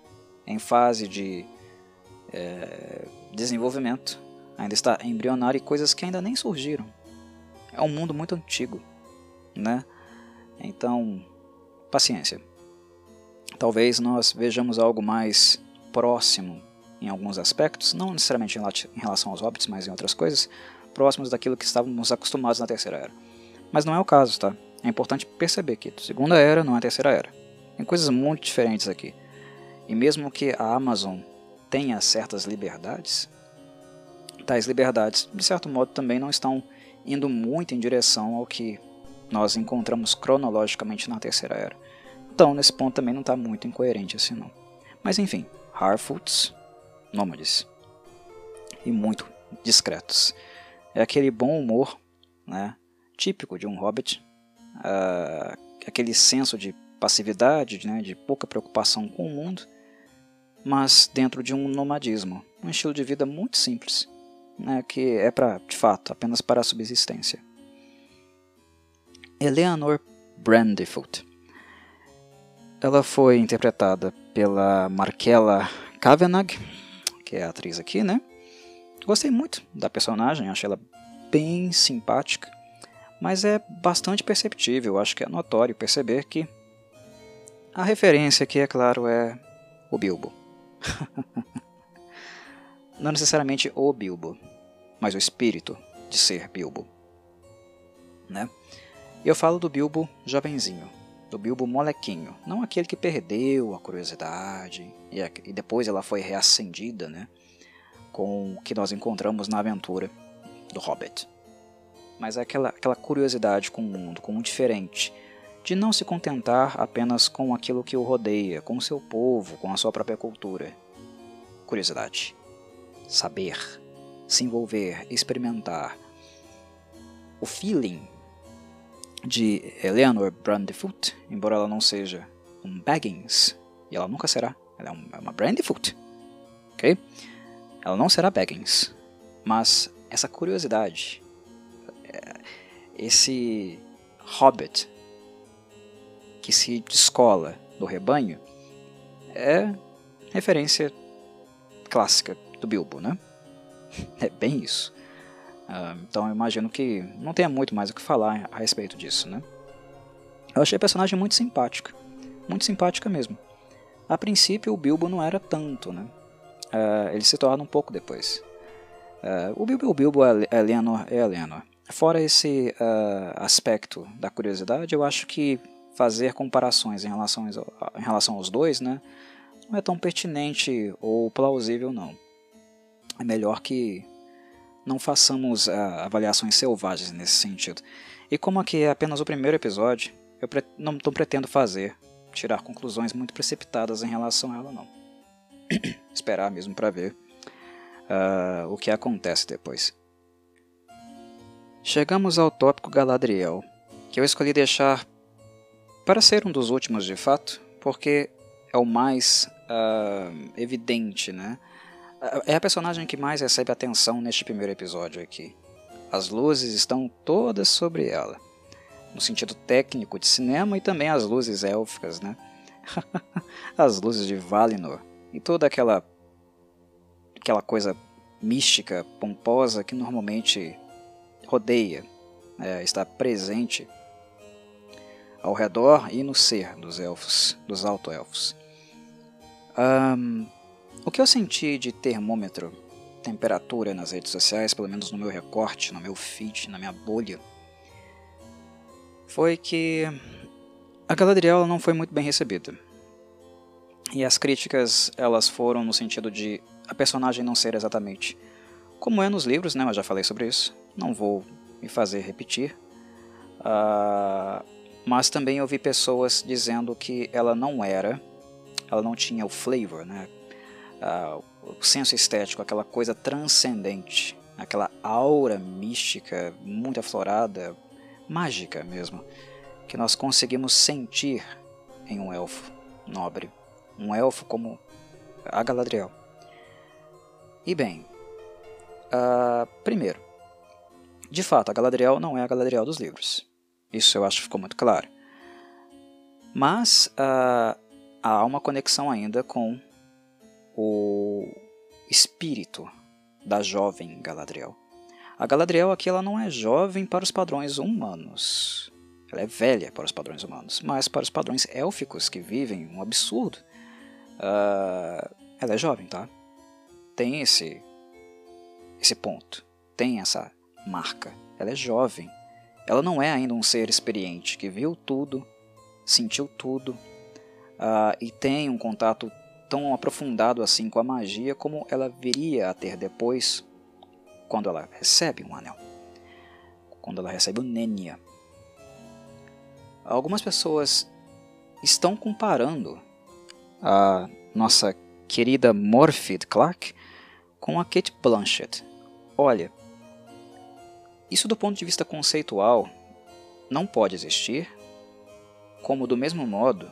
em fase de é, desenvolvimento, ainda está embrionário e coisas que ainda nem surgiram é um mundo muito antigo, né? Então, paciência. Talvez nós vejamos algo mais próximo em alguns aspectos, não necessariamente em relação aos hobbits, mas em outras coisas, próximos daquilo que estávamos acostumados na Terceira Era. Mas não é o caso, tá? É importante perceber que Segunda Era não é Terceira Era. Tem coisas muito diferentes aqui. E mesmo que a Amazon tenha certas liberdades, tais liberdades, de certo modo, também não estão indo muito em direção ao que nós encontramos cronologicamente na Terceira Era. Então, nesse ponto também não está muito incoerente assim não. Mas enfim, Harfoots, nômades. E muito discretos. É aquele bom humor, né, típico de um hobbit, uh, aquele senso de passividade, né, de pouca preocupação com o mundo, mas dentro de um nomadismo, um estilo de vida muito simples, né, que é para, de fato, apenas para a subsistência. Eleanor Brandyfoot. Ela foi interpretada pela Markella Kavanagh, que é a atriz aqui, né? Gostei muito da personagem, achei ela bem simpática, mas é bastante perceptível, acho que é notório perceber que a referência aqui, é claro, é o Bilbo. Não necessariamente o Bilbo, mas o espírito de ser Bilbo. Né? Eu falo do Bilbo jovenzinho, do Bilbo molequinho, não aquele que perdeu a curiosidade e, e depois ela foi reacendida, né? com o que nós encontramos na aventura do Hobbit. Mas é aquela, aquela curiosidade com o mundo, com o diferente, de não se contentar apenas com aquilo que o rodeia, com o seu povo, com a sua própria cultura. Curiosidade. Saber, se envolver, experimentar. O feeling de Eleanor Brandyfoot, embora ela não seja um Baggins, e ela nunca será, ela é, é uma Brandyfoot, ok? Ela não será Baggins, mas essa curiosidade, é, esse hobbit que se descola do rebanho, é referência clássica do Bilbo, né? É bem isso. Uh, então eu imagino que não tenha muito mais o que falar a respeito disso, né? Eu achei a personagem muito simpática, muito simpática mesmo. A princípio o Bilbo não era tanto, né? Uh, ele se torna um pouco depois. Uh, o Bilbo, o Bilbo é Eleanor é Eleanor. Fora esse aspecto da curiosidade, eu acho que fazer comparações em relação, em relação aos dois, né, não é tão pertinente ou plausível não. É melhor que não façamos avaliações selvagens nesse sentido. E como aqui é apenas o primeiro episódio, eu não, não pretendo fazer, tirar conclusões muito precipitadas em relação a ela não. esperar mesmo para ver uh, o que acontece depois. Chegamos ao tópico Galadriel, que eu escolhi deixar para ser um dos últimos de fato, porque é o mais uh, evidente, né? É a personagem que mais recebe atenção neste primeiro episódio aqui. As luzes estão todas sobre ela, no sentido técnico de cinema e também as luzes élficas, né? as luzes de Valinor e toda aquela aquela coisa mística, pomposa que normalmente rodeia, é, está presente ao redor e no ser dos elfos, dos alto-elfos. Um, o que eu senti de termômetro, temperatura nas redes sociais, pelo menos no meu recorte, no meu feed, na minha bolha, foi que a Galadriel não foi muito bem recebida. E as críticas elas foram no sentido de a personagem não ser exatamente como é nos livros, né? Eu já falei sobre isso. Não vou me fazer repetir. Uh, mas também ouvi pessoas dizendo que ela não era, ela não tinha o flavor, né? O senso estético, aquela coisa transcendente, aquela aura mística muito aflorada, mágica mesmo, que nós conseguimos sentir em um elfo nobre um elfo como a Galadriel. E bem, uh, primeiro, de fato, a Galadriel não é a Galadriel dos livros. Isso eu acho que ficou muito claro. Mas uh, há uma conexão ainda com o espírito da jovem Galadriel. A Galadriel aqui ela não é jovem para os padrões humanos. Ela é velha para os padrões humanos, mas para os padrões élficos que vivem um absurdo Uh, ela é jovem, tá? Tem esse, esse ponto, tem essa marca. Ela é jovem. Ela não é ainda um ser experiente que viu tudo, sentiu tudo uh, e tem um contato tão aprofundado assim com a magia como ela viria a ter depois quando ela recebe um anel, quando ela recebe o Nenya. Algumas pessoas estão comparando a nossa querida Morphy Clark com a Kate Blanchett. Olha, isso do ponto de vista conceitual não pode existir, como do mesmo modo,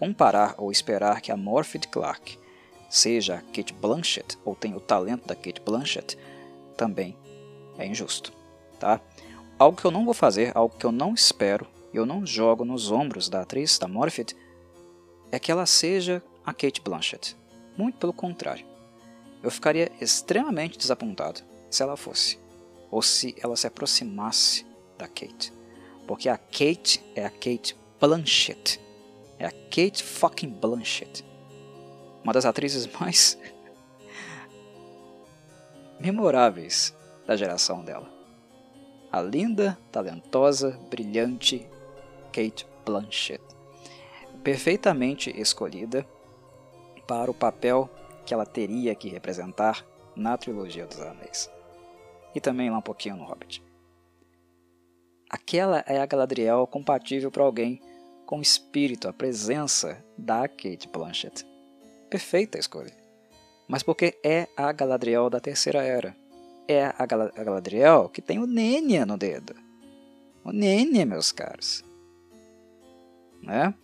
comparar ou esperar que a Morphy Clark seja a Kate Blanchett ou tenha o talento da Kate Blanchett também é injusto, tá? Algo que eu não vou fazer, algo que eu não espero, eu não jogo nos ombros da atriz, da Morphy, é que ela seja a Kate Blanchett. Muito pelo contrário. Eu ficaria extremamente desapontado se ela fosse, ou se ela se aproximasse da Kate. Porque a Kate é a Kate Blanchett. É a Kate fucking Blanchett. Uma das atrizes mais memoráveis da geração dela. A linda, talentosa, brilhante Kate Blanchett. Perfeitamente escolhida para o papel que ela teria que representar na trilogia dos Anéis. E também lá um pouquinho no Hobbit. Aquela é a Galadriel compatível para alguém com o espírito, a presença da Kate Blanchett. Perfeita escolha. Mas porque é a Galadriel da Terceira Era. É a, a Galadriel que tem o Nenya no dedo. O Nenya, meus caros. Né?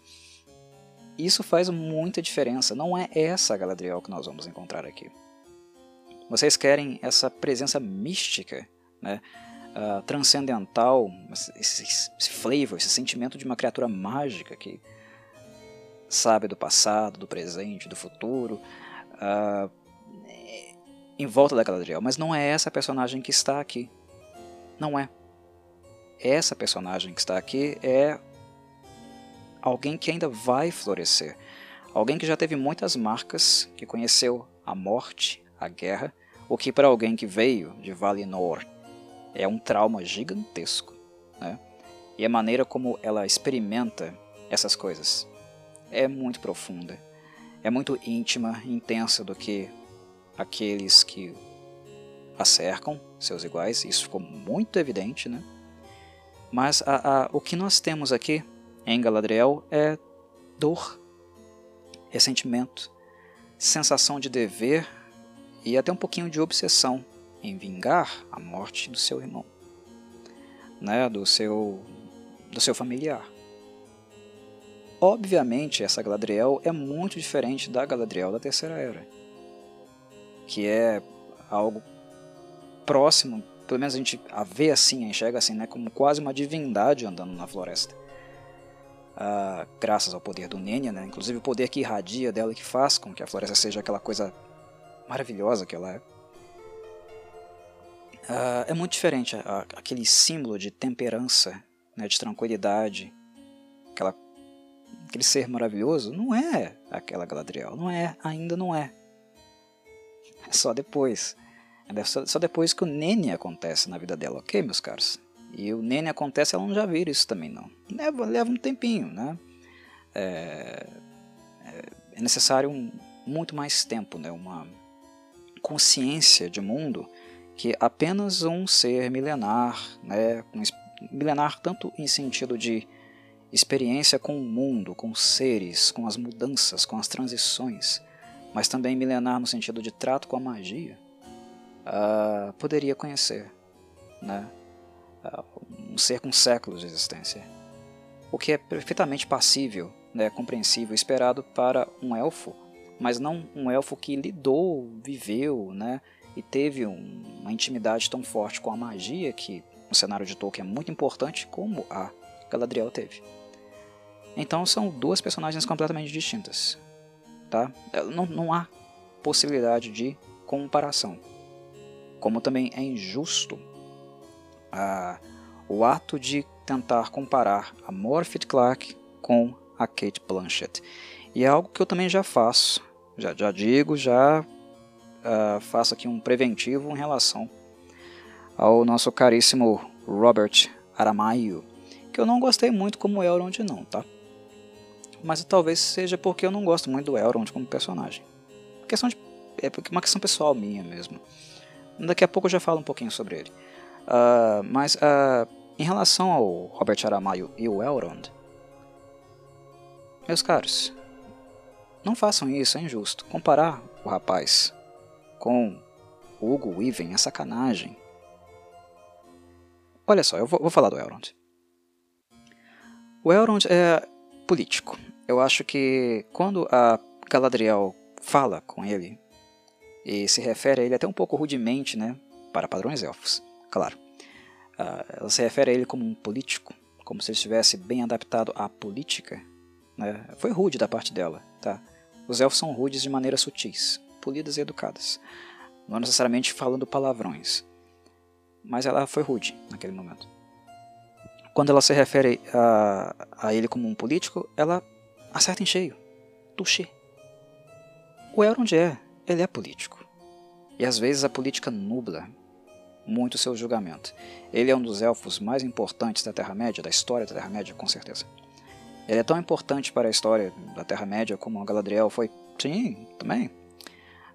Isso faz muita diferença. Não é essa Galadriel que nós vamos encontrar aqui. Vocês querem essa presença mística, né? Uh, transcendental, esse, esse flavor, esse sentimento de uma criatura mágica que sabe do passado, do presente, do futuro, uh, em volta da Galadriel. Mas não é essa personagem que está aqui. Não é. Essa personagem que está aqui é alguém que ainda vai florescer. Alguém que já teve muitas marcas, que conheceu a morte, a guerra, o que para alguém que veio de Valinor é um trauma gigantesco. Né? E a maneira como ela experimenta essas coisas é muito profunda, é muito íntima, intensa do que aqueles que a cercam, seus iguais, isso ficou muito evidente, né? Mas a, a, o que nós temos aqui em Galadriel é dor, ressentimento, sensação de dever e até um pouquinho de obsessão em vingar a morte do seu irmão, né, do seu do seu familiar. Obviamente, essa Galadriel é muito diferente da Galadriel da Terceira Era, que é algo próximo, pelo menos a gente a vê assim, a enxerga assim, né, como quase uma divindade andando na floresta. Ah, graças ao poder do Nenya, né, inclusive o poder que irradia dela e que faz com que a floresta seja aquela coisa maravilhosa que ela é. Uh, é muito diferente aquele símbolo de temperança, né, de tranquilidade, aquela, aquele ser maravilhoso, não é aquela Galadriel, não é, ainda não é. É só depois. É só, só depois que o Nene acontece na vida dela, ok, meus caros? E o Nene acontece, ela não já vira isso também não. Leva, leva um tempinho, né? É, é, é necessário um, muito mais tempo, né? Uma consciência de mundo que apenas um ser milenar, né, milenar tanto em sentido de experiência com o mundo, com os seres, com as mudanças, com as transições, mas também milenar no sentido de trato com a magia, uh, poderia conhecer, né, uh, um ser com séculos de existência, o que é perfeitamente passível, né, compreensível, esperado para um elfo, mas não um elfo que lidou, viveu, né, e teve um, uma intimidade tão forte com a magia que no cenário de Tolkien é muito importante como a Galadriel teve. Então são duas personagens completamente distintas. Tá? É, não, não há possibilidade de comparação. Como também é injusto o ato de tentar comparar a Morpeth Clark com a Kate Blanchett. E é algo que eu também já faço. Já, já digo, já uh, faço aqui um preventivo em relação ao nosso caríssimo Robert Aramayo, que eu não gostei muito como Elrond não, tá? Mas talvez seja porque eu não gosto muito do Elrond como personagem. Questão de, é uma questão pessoal minha mesmo. Daqui a pouco eu já falo um pouquinho sobre ele. Uh, mas uh, em relação ao Robert Aramayo e o Elrond, Meus caros, não façam isso, é injusto. Comparar o rapaz com Hugo Weaving é sacanagem. Olha só, eu vou, vou falar do Elrond. O Elrond é político. Eu acho que quando a Galadriel fala com ele e se refere a ele até um pouco rudemente, né, para padrões elfos, claro. Uh, ela se refere a ele como um político, como se ele estivesse bem adaptado à política. Né? Foi rude da parte dela, tá? Os elfos são rudes de maneiras sutis, polidas e educadas, não necessariamente falando palavrões. Mas ela foi rude naquele momento. Quando ela se refere a, a ele como um político, ela acerta em cheio. Touché. O Elrond é, ele é político. E às vezes a política nubla muito seu julgamento. Ele é um dos elfos mais importantes da Terra-média, da história da Terra-média, com certeza. Ele é tão importante para a história da Terra-média como a Galadriel foi. Sim, também.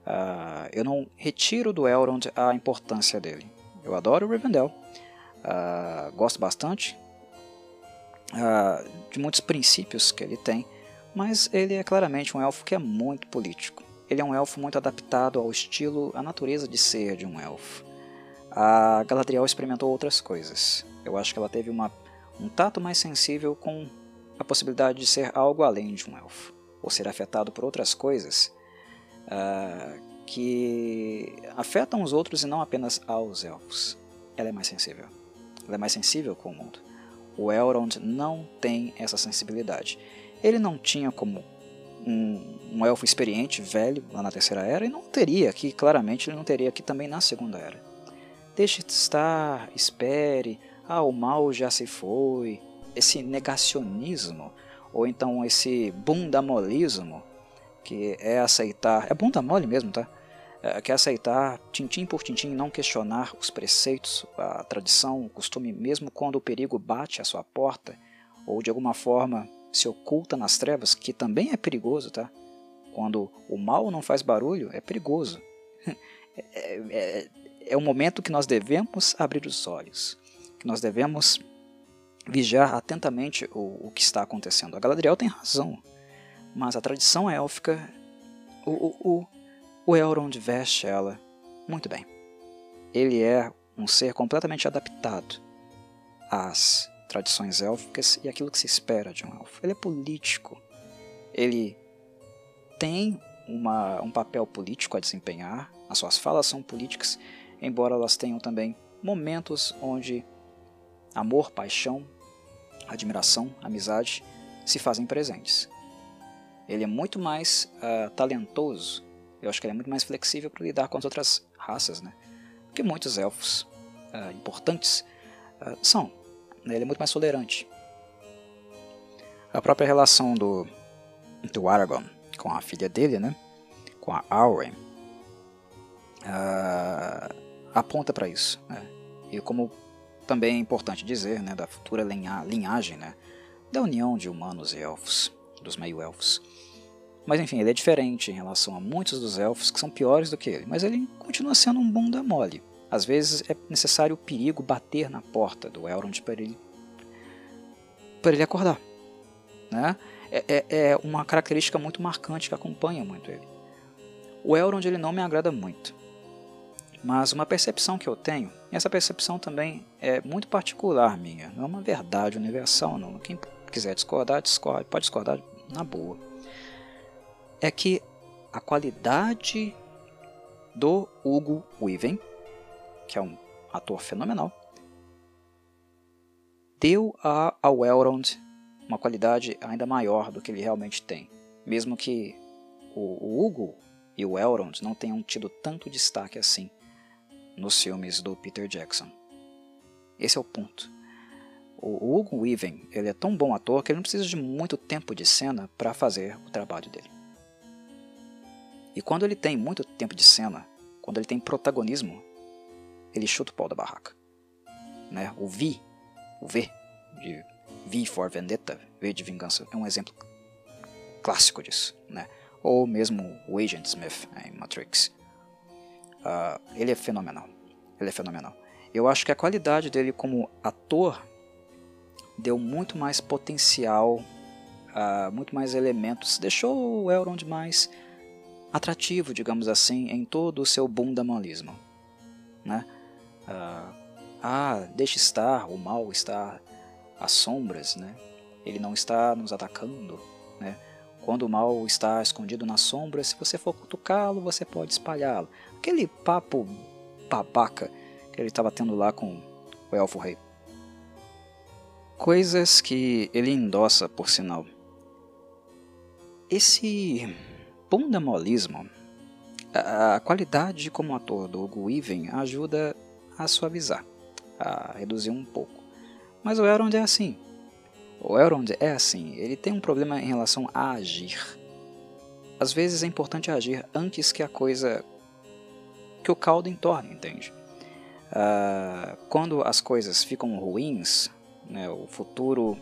Uh, eu não retiro do Elrond a importância dele. Eu adoro o Rivendell. Uh, gosto bastante uh, de muitos princípios que ele tem, mas ele é claramente um elfo que é muito político. Ele é um elfo muito adaptado ao estilo, à natureza de ser de um elfo. A Galadriel experimentou outras coisas. Eu acho que ela teve uma, um tato mais sensível com a possibilidade de ser algo além de um elfo, ou ser afetado por outras coisas uh, que afetam os outros e não apenas aos elfos. Ela é mais sensível. Ela é mais sensível com o mundo. O Elrond não tem essa sensibilidade. Ele não tinha como um, um, elfo experiente, velho, lá na Terceira Era, e não teria aqui, claramente ele não teria aqui também na Segunda Era. Deixe de estar, espere, ah, o mal já se foi, esse negacionismo, ou então esse bundamolismo, que é aceitar, é bunda mole mesmo, tá? É, que é aceitar tintim por tintim, não questionar os preceitos, a tradição, o costume, mesmo quando o perigo bate à sua porta, ou de alguma forma se oculta nas trevas, que também é perigoso, tá? Quando o mal não faz barulho, é perigoso. é, é, é o momento que nós devemos abrir os olhos, que nós devemos vigiar atentamente o, o que está acontecendo. A Galadriel tem razão, mas a tradição élfica, o, o, o, Elrond veste ela muito bem. Ele é um ser completamente adaptado às tradições élficas e aquilo que se espera de um elfo. Ele é político. Ele tem uma, um papel político a desempenhar, as suas falas são políticas, embora elas tenham também momentos onde amor, paixão, admiração, amizade se fazem presentes. Ele é muito mais uh, talentoso, eu acho que ele é muito mais flexível para lidar com as outras raças, né? Porque muitos elfos uh, importantes uh, são. Né? Ele é muito mais tolerante. A própria relação do, do Aragorn com a filha dele, né? Com a Arwen, aponta para isso. Né? E como também é importante dizer, né, da futura linha, linhagem, né, da união de humanos e elfos, dos meio-elfos. Mas enfim, ele é diferente em relação a muitos dos elfos que são piores do que ele, mas ele continua sendo um bunda mole. Às vezes é necessário o perigo bater na porta do Elrond para ele, para ele acordar. Né? É, é, é uma característica muito marcante que acompanha muito ele. O Elrond ele não me agrada muito. Mas uma percepção que eu tenho, e essa percepção também é muito particular minha, não é uma verdade universal, não. Quem quiser discordar, discorde, pode discordar na boa. É que a qualidade do Hugo Weaving, que é um ator fenomenal, deu a, ao Elrond uma qualidade ainda maior do que ele realmente tem. Mesmo que o, o Hugo e o Elrond não tenham tido tanto destaque assim nos filmes do Peter Jackson. Esse é o ponto. O Hugo Weaving ele é tão bom ator que ele não precisa de muito tempo de cena para fazer o trabalho dele. E quando ele tem muito tempo de cena, quando ele tem protagonismo, ele chuta o pau da barraca. Né? O V, o V, de V for Vendetta, V de Vingança, é um exemplo clássico disso. Né? Ou mesmo o Agent Smith em Matrix. Uh, ele é fenomenal. Ele é fenomenal. Eu acho que a qualidade dele como ator deu muito mais potencial uh, muito mais elementos, deixou o Elrond mais atrativo, digamos assim, em todo o seu bundamolismo. Né? Uh, ah, deixe estar, o mal está às sombras, né? ele não está nos atacando. Né? Quando o mal está escondido nas sombras, se você for cutucá-lo, você pode espalhá-lo. Aquele papo babaca que ele estava tendo lá com o Elfo Rei. Coisas que ele endossa, por sinal. Esse bundamolismo, a qualidade como ator do Hugo Weaving ajuda a suavizar, a reduzir um pouco. Mas o Elrond é assim. O Elrond é assim, ele tem um problema em relação a agir. Às vezes é importante agir antes que a coisa que o caldo entorne, entende? Uh, quando as coisas ficam ruins, né, o futuro,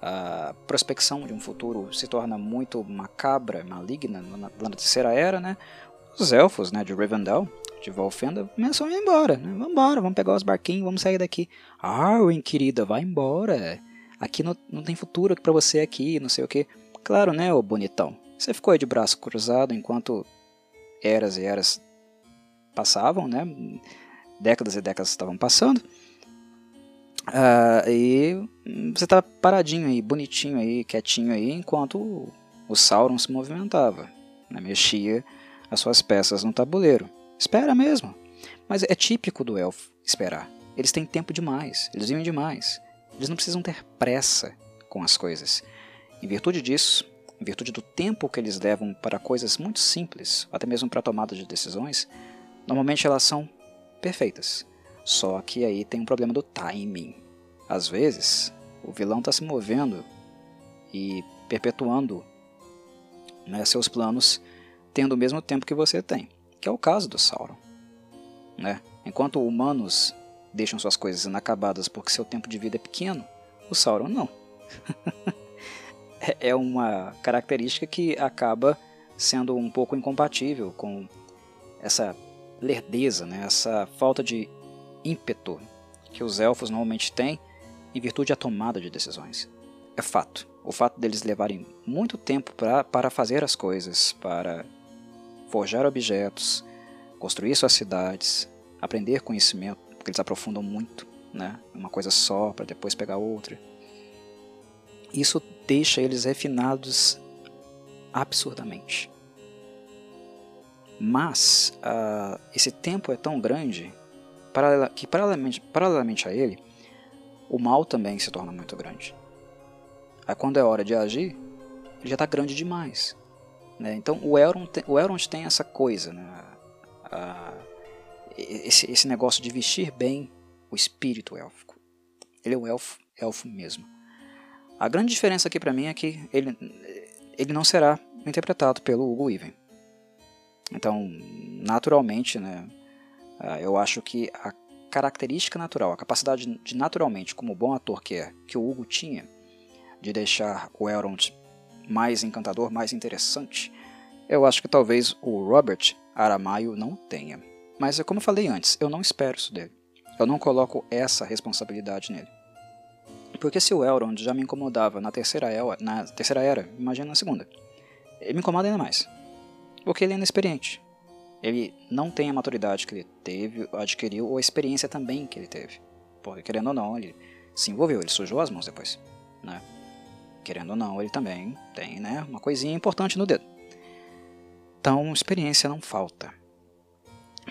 a prospecção de um futuro se torna muito macabra, maligna na, na terceira era, né? Os elfos, né, de Rivendell, de Valfenda, começam a ir embora, né? Vamos embora, vamos pegar os barquinhos, vamos sair daqui. Arwen, querida, vai embora. Aqui não, não tem futuro para você aqui, não sei o que. Claro, né, ô bonitão. Você ficou aí de braço cruzado enquanto eras e eras passavam, né? Décadas e décadas estavam passando. Uh, e você estava paradinho aí, bonitinho aí, quietinho aí, enquanto o, o Sauron se movimentava, né? mexia as suas peças no tabuleiro. Espera mesmo. Mas é típico do elfo esperar. Eles têm tempo demais, eles vivem demais. Eles não precisam ter pressa com as coisas. Em virtude disso, em virtude do tempo que eles levam para coisas muito simples, até mesmo para tomada de decisões, normalmente elas são perfeitas. Só que aí tem um problema do timing. Às vezes, o vilão está se movendo e perpetuando né, seus planos tendo o mesmo tempo que você tem, que é o caso do Sauron. Né? Enquanto humanos deixam suas coisas inacabadas porque seu tempo de vida é pequeno, o Sauron não. É, uma característica que acaba sendo um pouco incompatível com essa lerdeza, né? essa falta de ímpeto que os elfos normalmente têm em virtude da tomada de decisões. É fato. O fato deles levarem muito tempo pra, para fazer as coisas, para forjar objetos, construir suas cidades, aprender conhecimento, porque eles aprofundam muito, né? Uma coisa só para depois pegar outra. Isso deixa eles refinados absurdamente. Mas uh, esse tempo é tão grande que, paralelamente, paralelamente a ele, o mal também se torna muito grande. Aí, quando é hora de agir, ele já está grande demais. Né? Então, o Elrond, tem, o Elrond tem essa coisa, né? esse, esse negócio de vestir bem o espírito élfico. Ele é um elfo, elfo mesmo. A grande diferença aqui para mim é que ele, ele não será interpretado pelo Hugo Weaving. Então, naturalmente, né, eu acho que a característica natural, a capacidade de naturalmente, como bom ator que é, que o Hugo tinha, de deixar o Elrond mais encantador, mais interessante, eu acho que talvez o Robert Aramayo não tenha. Mas, como eu falei antes, eu não espero isso dele. Eu não coloco essa responsabilidade nele. Porque se o Elrond já me incomodava na terceira, era, na terceira era, imagina na segunda. Ele me incomoda ainda mais. Porque ele é inexperiente. Ele não tem a maturidade que ele teve, adquiriu, ou a experiência também que ele teve. Porque, querendo ou não, ele se envolveu, ele sujou as mãos depois. Né? Querendo ou não, ele também tem né, uma coisinha importante no dedo. Então, experiência não falta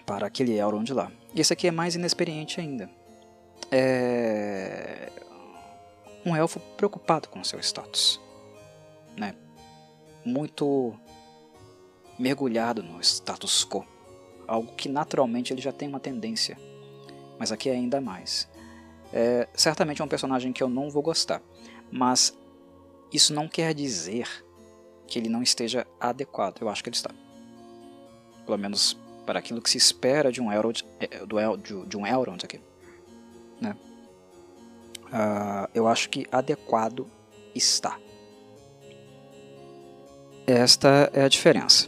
para aquele Elrond lá. E esse aqui é mais inexperiente ainda. É um elfo preocupado com seu status, né? Muito mergulhado no status quo, algo que naturalmente ele já tem uma tendência, mas aqui é ainda mais. É, certamente é um personagem que eu não vou gostar, mas isso não quer dizer que ele não esteja adequado. Eu acho que ele está. Pelo menos para aquilo que se espera de um Elrond, é, de um Elrond aqui. Né? Uh, eu acho que adequado está. Esta é a diferença.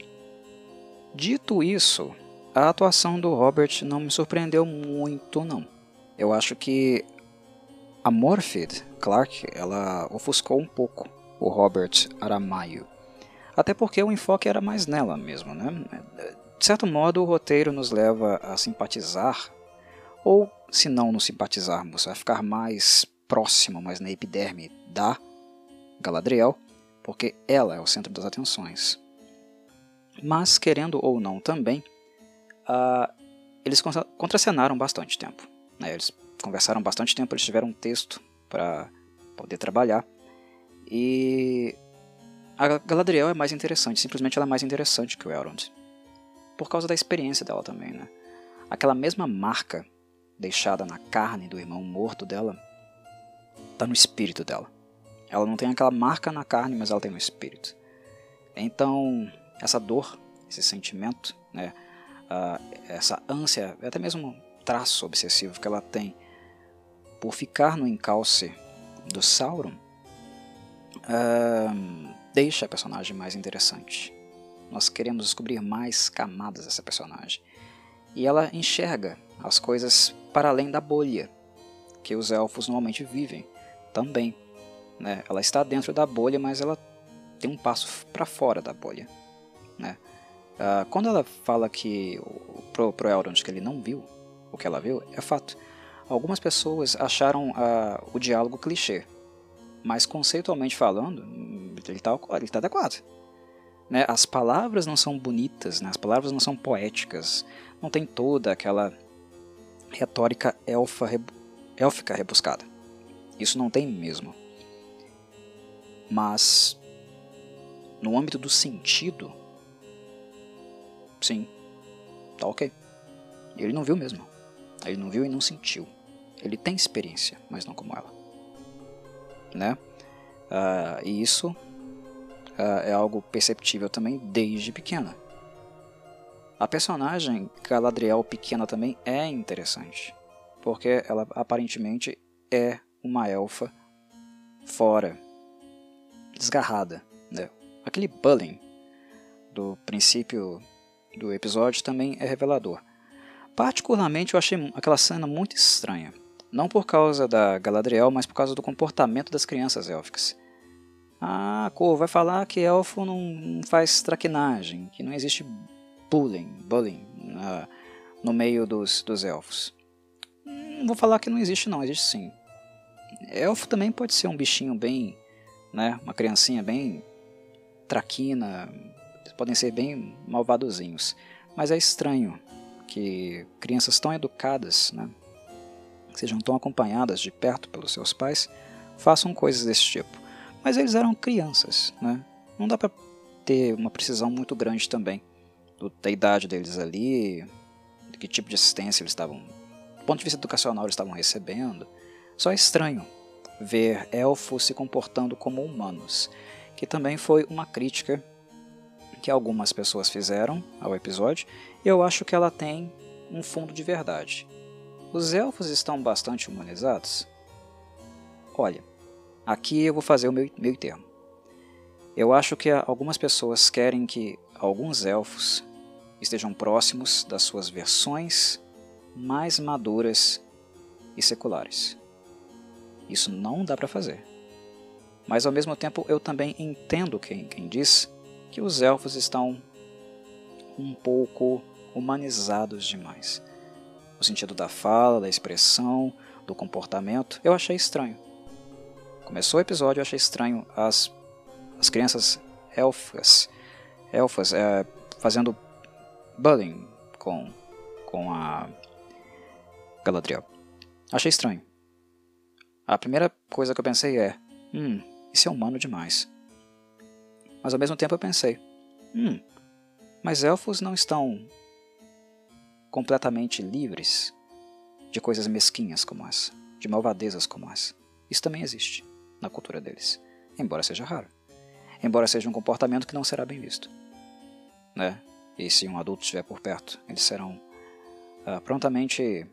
Dito isso, a atuação do Robert não me surpreendeu muito, não. Eu acho que a Morphid Clark ela ofuscou um pouco o Robert Aramayo. Até porque o enfoque era mais nela mesmo, né? De certo modo, o roteiro nos leva a simpatizar, ou se não nos simpatizarmos, a ficar mais próximo, mais na epiderme da Galadriel, porque ela é o centro das atenções. Mas, querendo ou não também, uh, eles contracenaram bastante tempo. Né? Eles conversaram bastante tempo, eles tiveram um texto para poder trabalhar. E a Galadriel é mais interessante, simplesmente ela é mais interessante que o Elrond. Por causa da experiência dela também, né? Aquela mesma marca deixada na carne do irmão morto dela está no espírito dela. Ela não tem aquela marca na carne, mas ela tem no espírito. Então, essa dor, esse sentimento, né, uh, essa ânsia, até mesmo traço obsessivo que ela tem por ficar no encalce do Sauron, uh, deixa a personagem mais interessante. Nós queremos descobrir mais camadas dessa personagem. E ela enxerga as coisas para além da bolha que os elfos normalmente vivem também. Né? Ela está dentro da bolha, mas ela tem um passo para fora da bolha. Né? Uh, quando ela fala que pro, pro Elrond que ele não viu o que ela viu, é fato. Algumas pessoas acharam uh, o diálogo clichê, mas conceitualmente falando, ele está ele tá adequado. Né? As palavras não são bonitas, né? as palavras não são poéticas, não tem toda aquela retórica elfa, élfica rebuscada. Isso não tem mesmo. Mas, no âmbito do sentido, sim, tá ok. Ele não viu mesmo. Ele não viu e não sentiu. Ele tem experiência, mas não como ela. Né? Uh, e isso uh, é algo perceptível também desde pequena. A personagem Galadriel pequena também é interessante, porque ela aparentemente é uma elfa fora, desgarrada. Né? Aquele bullying do princípio do episódio também é revelador. Particularmente eu achei aquela cena muito estranha. Não por causa da Galadriel, mas por causa do comportamento das crianças élficas. Ah, Cor vai falar que elfo não faz traquinagem, que não existe bullying, bullying uh, no meio dos, dos elfos. Não vou falar que não existe não, existe sim. Elfo também pode ser um bichinho bem, né, uma criancinha bem traquina, podem ser bem malvadozinhos. Mas é estranho que crianças tão educadas, né, sejam tão acompanhadas de perto pelos seus pais, façam coisas desse tipo. Mas eles eram crianças, né? Não dá para ter uma precisão muito grande também do, da idade deles ali, de que tipo de assistência eles estavam, do ponto de vista educacional, eles estavam recebendo. Só é estranho ver elfos se comportando como humanos, que também foi uma crítica que algumas pessoas fizeram ao episódio, eu acho que ela tem um fundo de verdade. Os elfos estão bastante humanizados? Olha, aqui eu vou fazer o meu, meio termo. Eu acho que algumas pessoas querem que alguns elfos estejam próximos das suas versões mais maduras e seculares. Isso não dá para fazer. Mas ao mesmo tempo eu também entendo quem, quem diz que os elfos estão um pouco humanizados demais. No sentido da fala, da expressão, do comportamento, eu achei estranho. Começou o episódio, eu achei estranho as, as crianças elfas, elfas é, fazendo bullying com, com a Galadriel. Achei estranho. A primeira coisa que eu pensei é: hum, isso é humano demais. Mas ao mesmo tempo eu pensei: hum, mas elfos não estão completamente livres de coisas mesquinhas como essa, de malvadezas como essa. Isso também existe na cultura deles, embora seja raro. Embora seja um comportamento que não será bem visto. Né? E se um adulto estiver por perto, eles serão uh, prontamente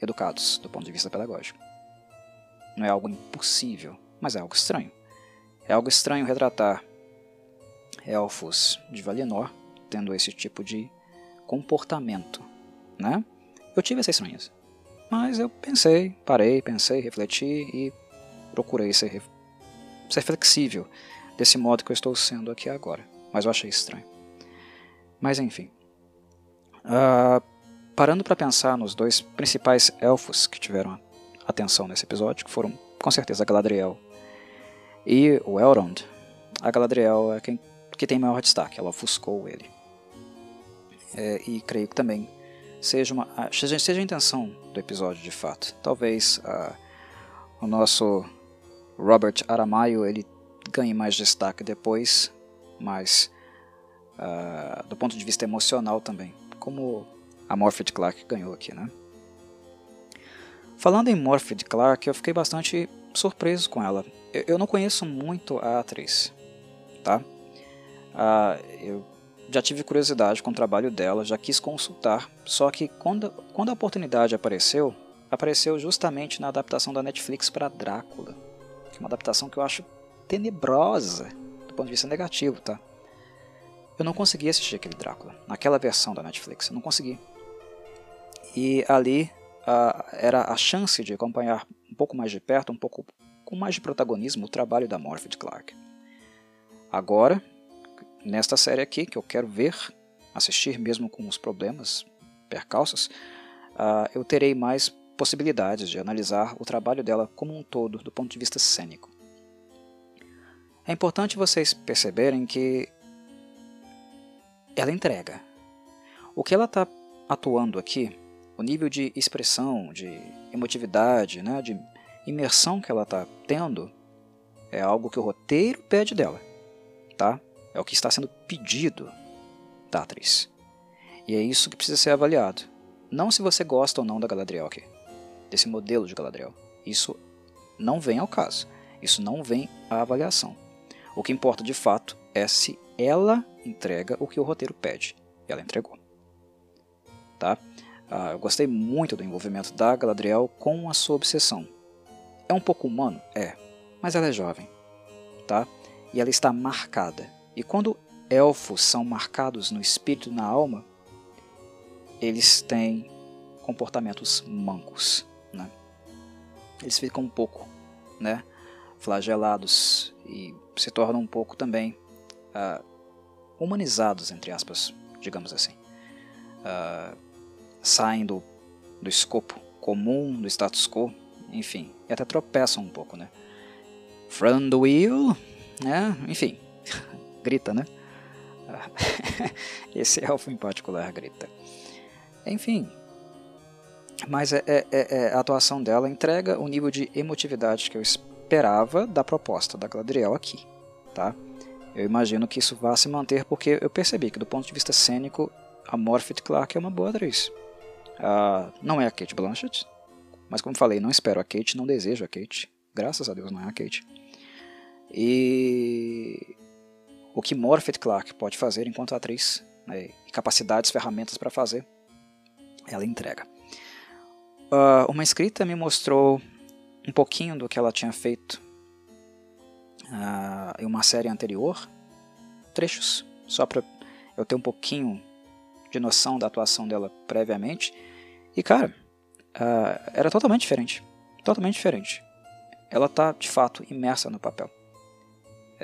educados do ponto de vista pedagógico. Não é algo impossível, mas é algo estranho. É algo estranho retratar elfos de Valinor tendo esse tipo de comportamento, né? Eu tive essa estranheza. Mas eu pensei, parei, pensei, refleti e procurei ser, ser flexível desse modo que eu estou sendo aqui agora. Mas eu achei estranho. Mas enfim. Uh, parando para pensar nos dois principais elfos que tiveram atenção nesse episódio, que foram com certeza Galadriel e o Elrond, a Galadriel é quem que tem maior destaque, ela ofuscou ele. É, e creio que também seja, uma, seja, seja a intenção do episódio de fato. Talvez o nosso Robert Aramayo ele ganhe mais destaque depois, mas do ponto de vista emocional também, como a Morphed Clark ganhou aqui, né? Falando em Morphed Clark, eu fiquei bastante surpreso com ela. Eu, eu não conheço muito a atriz, tá? Uh, eu já tive curiosidade com o trabalho dela, já quis consultar, só que quando, quando a oportunidade apareceu, apareceu justamente na adaptação da Netflix para Drácula. É uma adaptação que eu acho tenebrosa do ponto de vista negativo, tá? Eu não consegui assistir aquele Drácula, naquela versão da Netflix, eu não consegui. E ali uh, era a chance de acompanhar um pouco mais de perto, um pouco com mais de protagonismo, o trabalho da Morphed Clark. Agora, nesta série aqui, que eu quero ver, assistir mesmo com os problemas, percalços, uh, eu terei mais possibilidades de analisar o trabalho dela como um todo, do ponto de vista cênico. É importante vocês perceberem que ela entrega. O que ela está atuando aqui, o nível de expressão, de emotividade, né, de imersão que ela está tendo, é algo que o roteiro pede dela, tá? É o que está sendo pedido da atriz. E é isso que precisa ser avaliado. Não se você gosta ou não da Galadriel aqui, desse modelo de Galadriel. Isso não vem ao caso. Isso não vem à avaliação. O que importa de fato é se ela entrega o que o roteiro pede. Ela entregou. Tá? Ah, eu gostei muito do envolvimento da Galadriel com a sua obsessão. É um pouco humano? É. Mas ela é jovem. Tá? E ela está marcada e quando elfos são marcados no espírito e na alma, eles têm comportamentos mancos. Né? Eles ficam um pouco né, flagelados e se tornam um pouco também uh, humanizados, entre aspas, digamos assim. Uh, saem do, do escopo comum, do status quo, enfim, e até tropeçam um pouco, né? Wheel, né? Enfim, grita, né? Esse elfo em particular grita. Enfim, mas é, é, é, é, a atuação dela entrega o nível de emotividade que eu esperava da proposta da Gladriel aqui, tá? Eu imagino que isso vá se manter porque eu percebi que do ponto de vista cênico a Morphet Clark é uma boa atriz. Uh, não é a Kate Blanchett, mas como falei, não espero a Kate, não desejo a Kate. Graças a Deus não é a Kate. E o que Morphet Clark pode fazer enquanto atriz, né, capacidades, ferramentas para fazer, ela entrega. Uh, uma escrita me mostrou um pouquinho do que ela tinha feito uh, em uma série anterior, trechos, só para eu ter um pouquinho de noção da atuação dela previamente. E cara, uh, era totalmente diferente, totalmente diferente. Ela está de fato imersa no papel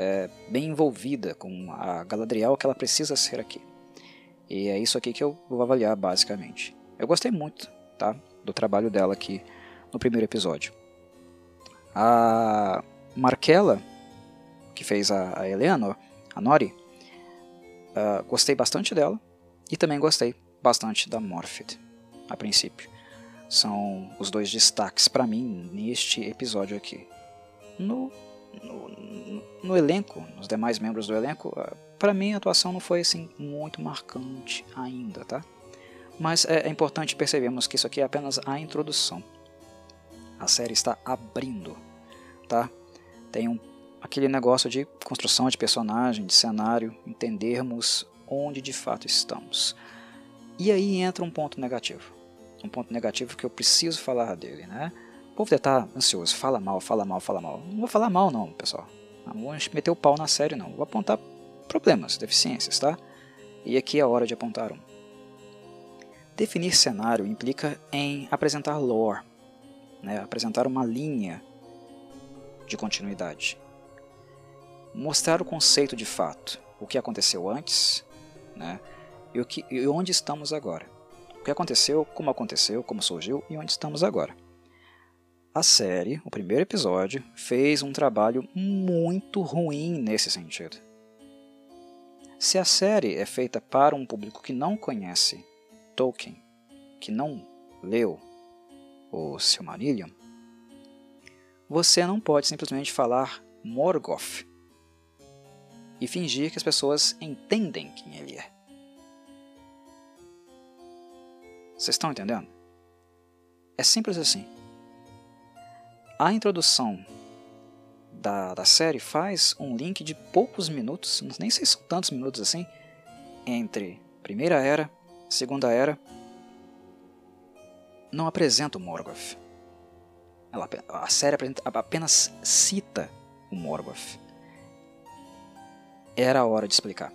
é, bem envolvida com a Galadriel que ela precisa ser aqui. E é isso aqui que eu vou avaliar basicamente. Eu gostei muito tá, do trabalho dela aqui no primeiro episódio. A Markella, que fez a, a Eleanor, a Nori, uh, gostei bastante dela e também gostei bastante da Morphed, a princípio. São os dois destaques para mim neste episódio aqui. No no, no, elenco, nos demais membros do elenco, ah, para mim a atuação não foi assim muito marcante ainda, tá? Mas é, é importante percebermos que isso aqui é apenas a introdução. A série está abrindo, tá? Tem um, aquele negócio de construção de personagem, de cenário, entendermos onde de fato estamos. E aí entra um ponto negativo. Um ponto negativo que eu preciso falar dele, né? Povo deve estar ansioso, fala mal, fala mal, fala mal. Não vou falar mal não, pessoal. Não vou meter o pau na série não. Vou apontar problemas, deficiências, tá? E aqui é a hora de apontar um. Definir cenário implica em apresentar lore, né? apresentar uma linha de continuidade. Mostrar o conceito de fato, o que aconteceu antes, né, e, o que, e onde estamos agora. O que aconteceu, como aconteceu, como surgiu e onde estamos agora. A série, o primeiro episódio, fez um trabalho muito ruim nesse sentido. Se a série é feita para um público que não conhece Tolkien, que não leu o Silmarillion, você não pode simplesmente falar Morgoth e fingir que as pessoas entendem quem ele é. Vocês estão entendendo? É simples assim. A introdução da, da série faz um link de poucos minutos, nem sei se são tantos minutos assim, entre Primeira Era, Segunda Era. Não apresenta o Morgoth. Ela, a série apenas cita o Morgoth. Era a hora de explicar.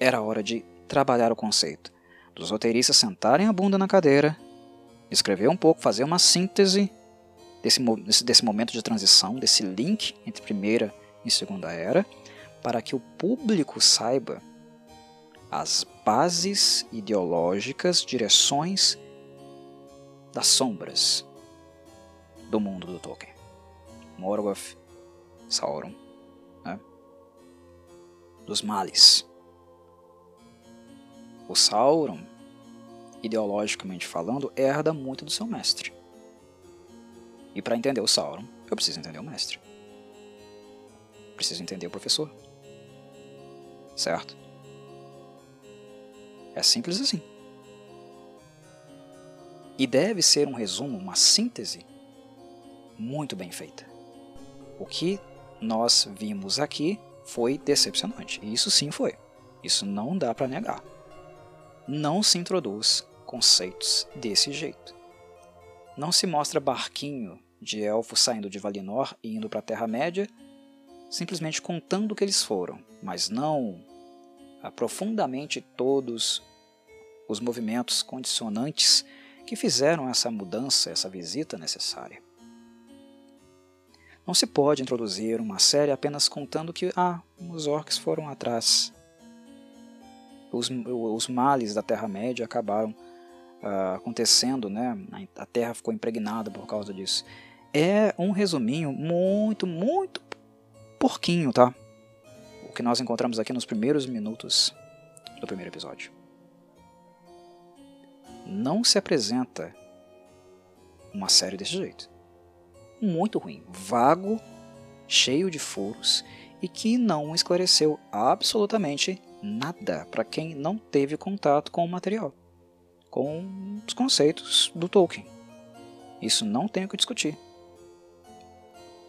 Era a hora de trabalhar o conceito. Dos roteiristas sentarem a bunda na cadeira, escrever um pouco, fazer uma síntese desse, desse, momento de transição, desse link entre primeira e segunda era, para que o público saiba as bases ideológicas, direções das sombras do mundo do Tolkien. Morgoth, Sauron, né? dos males. O Sauron, ideologicamente falando, herda muito do seu mestre. E para entender o Sauron, eu preciso entender o mestre. Preciso entender o professor. Certo? É simples assim. E deve ser um resumo, uma síntese muito bem feita. O que nós vimos aqui foi decepcionante. E isso sim foi. Isso não dá para negar. Não se introduz conceitos desse jeito. Não se mostra barquinho de elfos saindo de Valinor e indo para a Terra-média, simplesmente contando que eles foram, mas não profundamente todos os movimentos condicionantes que fizeram essa mudança, essa visita necessária. Não se pode introduzir uma série apenas contando que ah, os orcs foram atrás. Os, os males da Terra-média acabaram uh, acontecendo, né? a Terra ficou impregnada por causa disso é um resuminho muito, muito porquinho, tá? O que nós encontramos aqui nos primeiros minutos do primeiro episódio. Não se apresenta uma série desse jeito. Muito ruim, vago, cheio de furos e que não esclareceu absolutamente nada para quem não teve contato com o material, com os conceitos do Tolkien. Isso não tem o que discutir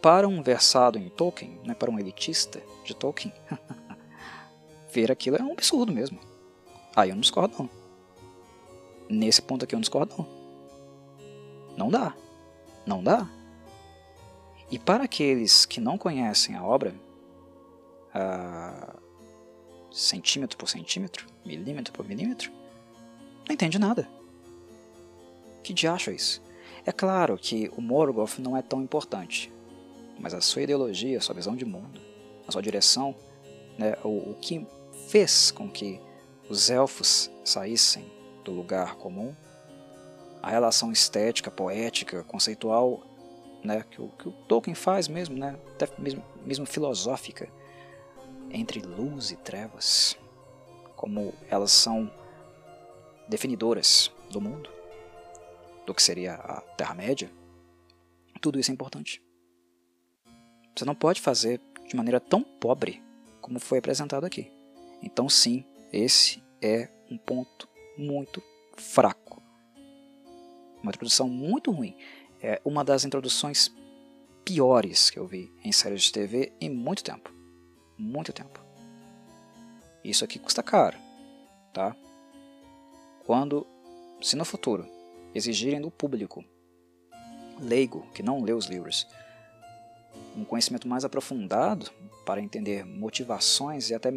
para um versado em Tolkien, né, para um elitista de Tolkien, ver aquilo é um absurdo mesmo. Aí eu não discordo não. Nesse ponto aqui eu não discordo não. Não dá. Não dá. E para aqueles que não conhecem a obra, centímetro por centímetro, milímetro por milímetro, não entende nada. Que diacho é isso? É claro que o Morgoth não é tão importante mas a sua ideologia, a sua visão de mundo, a sua direção, né, o, o que fez com que os elfos saíssem do lugar comum, a relação estética, poética, conceitual, né, que, o, que o Tolkien faz mesmo, né, até mesmo, mesmo filosófica, entre luz e trevas, como elas são definidoras do mundo, do que seria a Terra-média, tudo isso é importante. Você não pode fazer de maneira tão pobre como foi apresentado aqui. Então, sim, esse é um ponto muito fraco. Uma introdução muito ruim. É uma das introduções piores que eu vi em séries de TV em muito tempo. Muito tempo. Isso aqui custa caro, tá? Quando, se no futuro exigirem do público leigo que não lê os livros um conhecimento mais aprofundado para entender motivações e até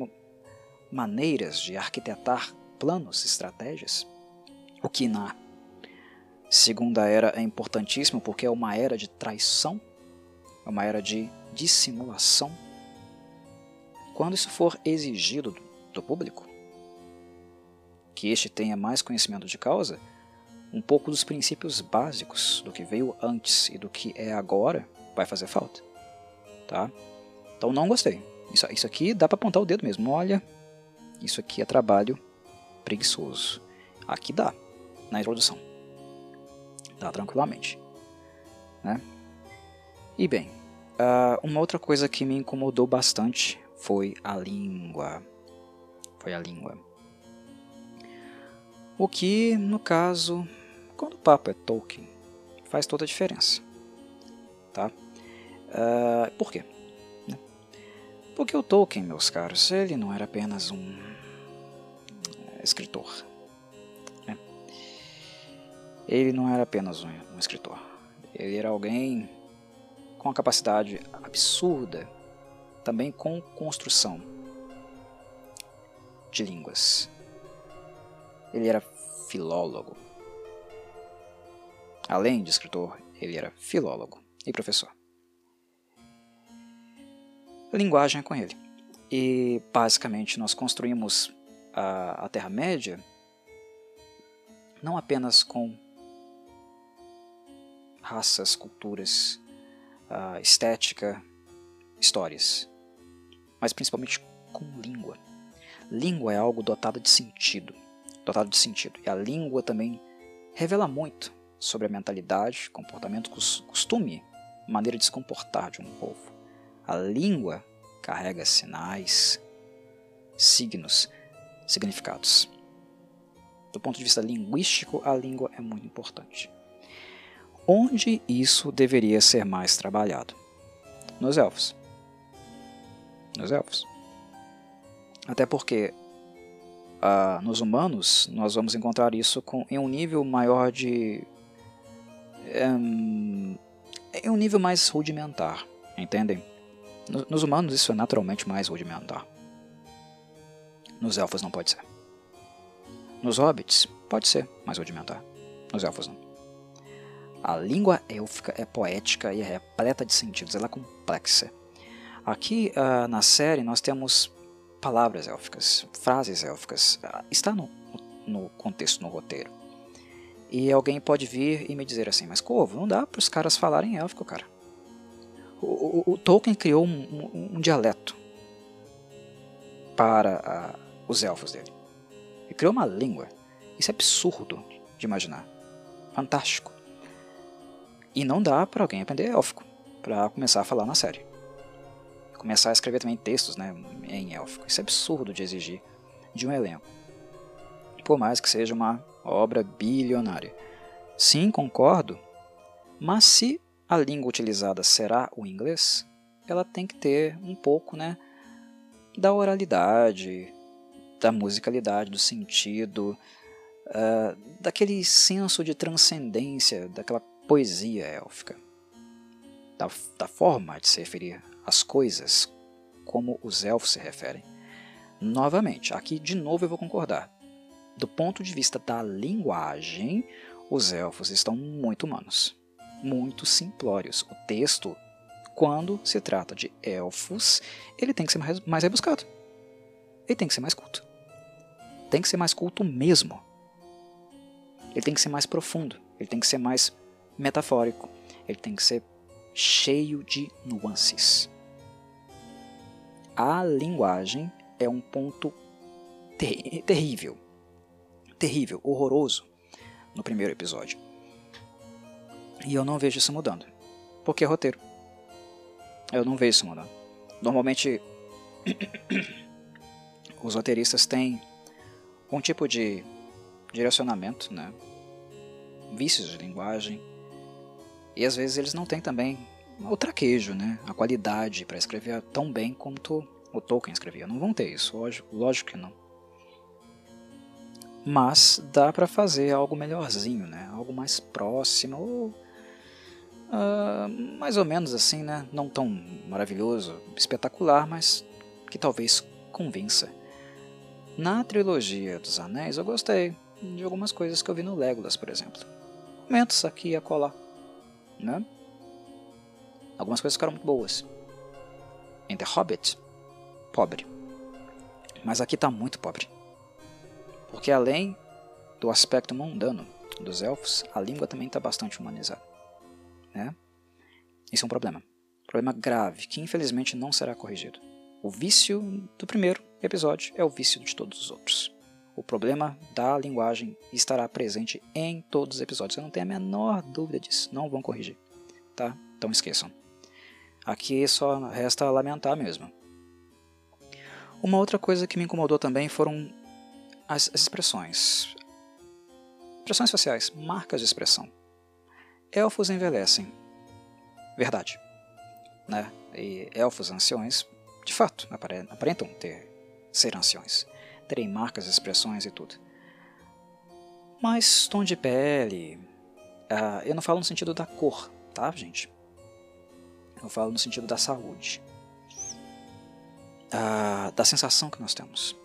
maneiras de arquitetar planos, estratégias, o que na segunda era é importantíssimo porque é uma era de traição, é uma era de dissimulação. Quando isso for exigido do, do público, que este tenha mais conhecimento de causa, um pouco dos princípios básicos do que veio antes e do que é agora vai fazer falta. Tá? Então não gostei. Isso, isso aqui dá para apontar o dedo mesmo. Olha, isso aqui é trabalho preguiçoso. Aqui dá, na introdução. Dá tranquilamente. Né? E bem, uh, uma outra coisa que me incomodou bastante foi a língua. Foi a língua. O que, no caso, quando o papo é Tolkien, faz toda a diferença. Tá? Uh, por quê? Né? Porque o Tolkien, meus caros, ele não era apenas um é, escritor. Né? Ele não era apenas um, um escritor. Ele era alguém com uma capacidade absurda, também com construção de línguas. Ele era filólogo. Além de escritor, ele era filólogo e professor. Linguagem com ele. E basicamente nós construímos a, a Terra-média não apenas com raças, culturas, uh, estética, histórias, mas principalmente com língua. Língua é algo dotado de sentido, dotado de sentido. E a língua também revela muito sobre a mentalidade, comportamento, costume, maneira de se comportar de um povo. A língua carrega sinais, signos, significados. Do ponto de vista linguístico, a língua é muito importante. Onde isso deveria ser mais trabalhado? Nos elfos. Nos elfos. Até porque uh, nos humanos nós vamos encontrar isso com, em um nível maior de. Um, em um nível mais rudimentar, entendem? Nos, nos humanos isso é naturalmente mais rudimentar. Nos elfos não pode ser. Nos hobbits, pode ser mais rudimentar. Nos elfos não. A língua élfica é poética e é repleta de sentidos, ela é complexa. Aqui uh, na série nós temos palavras élficas, frases élficas. Uh, está no, no contexto, no roteiro. E alguém pode vir e me dizer assim, mas Corvo, não dá para os caras falarem élfico, cara. O, o, Tolkien criou um, um, um dialeto para uh, os elfos dele. Ele criou uma língua. Isso é absurdo de imaginar. Fantástico. E não dá para alguém aprender élfico para começar a falar na série. Começar a escrever também textos né, em élfico. Isso é absurdo de exigir de um elenco. Por mais que seja uma obra bilionária. Sim, concordo, mas se a língua utilizada será o inglês, ela tem que ter um pouco né, da oralidade, da musicalidade, do sentido, uh, daquele senso de transcendência, daquela poesia élfica, da, da forma de se referir às coisas como os elfos se referem. Novamente, aqui de novo eu vou concordar. Do ponto de vista da linguagem, os elfos estão muito humanos, muito simplórios. O texto, quando se trata de elfos, ele tem que ser mais, rebuscado. Ele tem que ser mais culto tem que ser mais culto mesmo. Ele tem que ser mais profundo, ele tem que ser mais metafórico, ele tem que ser cheio de nuances. A linguagem é um ponto ter terrível, terrível, horroroso no primeiro episódio. E eu não vejo isso mudando, porque é roteiro. Eu não vejo isso mudando. Normalmente, os roteiristas têm um tipo de direcionamento, né? vícios de linguagem, e às vezes eles não têm também o traquejo, né? a qualidade para escrever tão bem quanto o Tolkien escrevia. Não vão ter isso, lógico, lógico que não. Mas dá para fazer algo melhorzinho, né? algo mais próximo, ou uh, mais ou menos assim, né? não tão maravilhoso, espetacular, mas que talvez convença. Na trilogia dos Anéis eu gostei de algumas coisas que eu vi no Legolas, por exemplo. Momentos aqui e acolá, né? Algumas coisas ficaram muito boas. Em The Hobbit, pobre. Mas aqui está muito pobre. Porque além do aspecto mundano dos elfos, a língua também está bastante humanizada. Né? Isso é um problema. Problema grave, que infelizmente não será corrigido. O vício do primeiro episódio é o vício de todos os outros. O problema da linguagem estará presente em todos os episódios. Eu não tenho a menor dúvida disso. Não vão corrigir. Tá? Então esqueçam. Aqui só resta lamentar mesmo. Uma outra coisa que me incomodou também foram as, as expressões. Expressões faciais, marcas de expressão. Elfos envelhecem. Verdade. Né? E elfos anciões, de fato, aparentam ter, ser anciões. Terem marcas, expressões e tudo. Mas tom de pele. Uh, eu não falo no sentido da cor, tá, gente? Eu falo no sentido da saúde. Uh, da sensação que nós temos.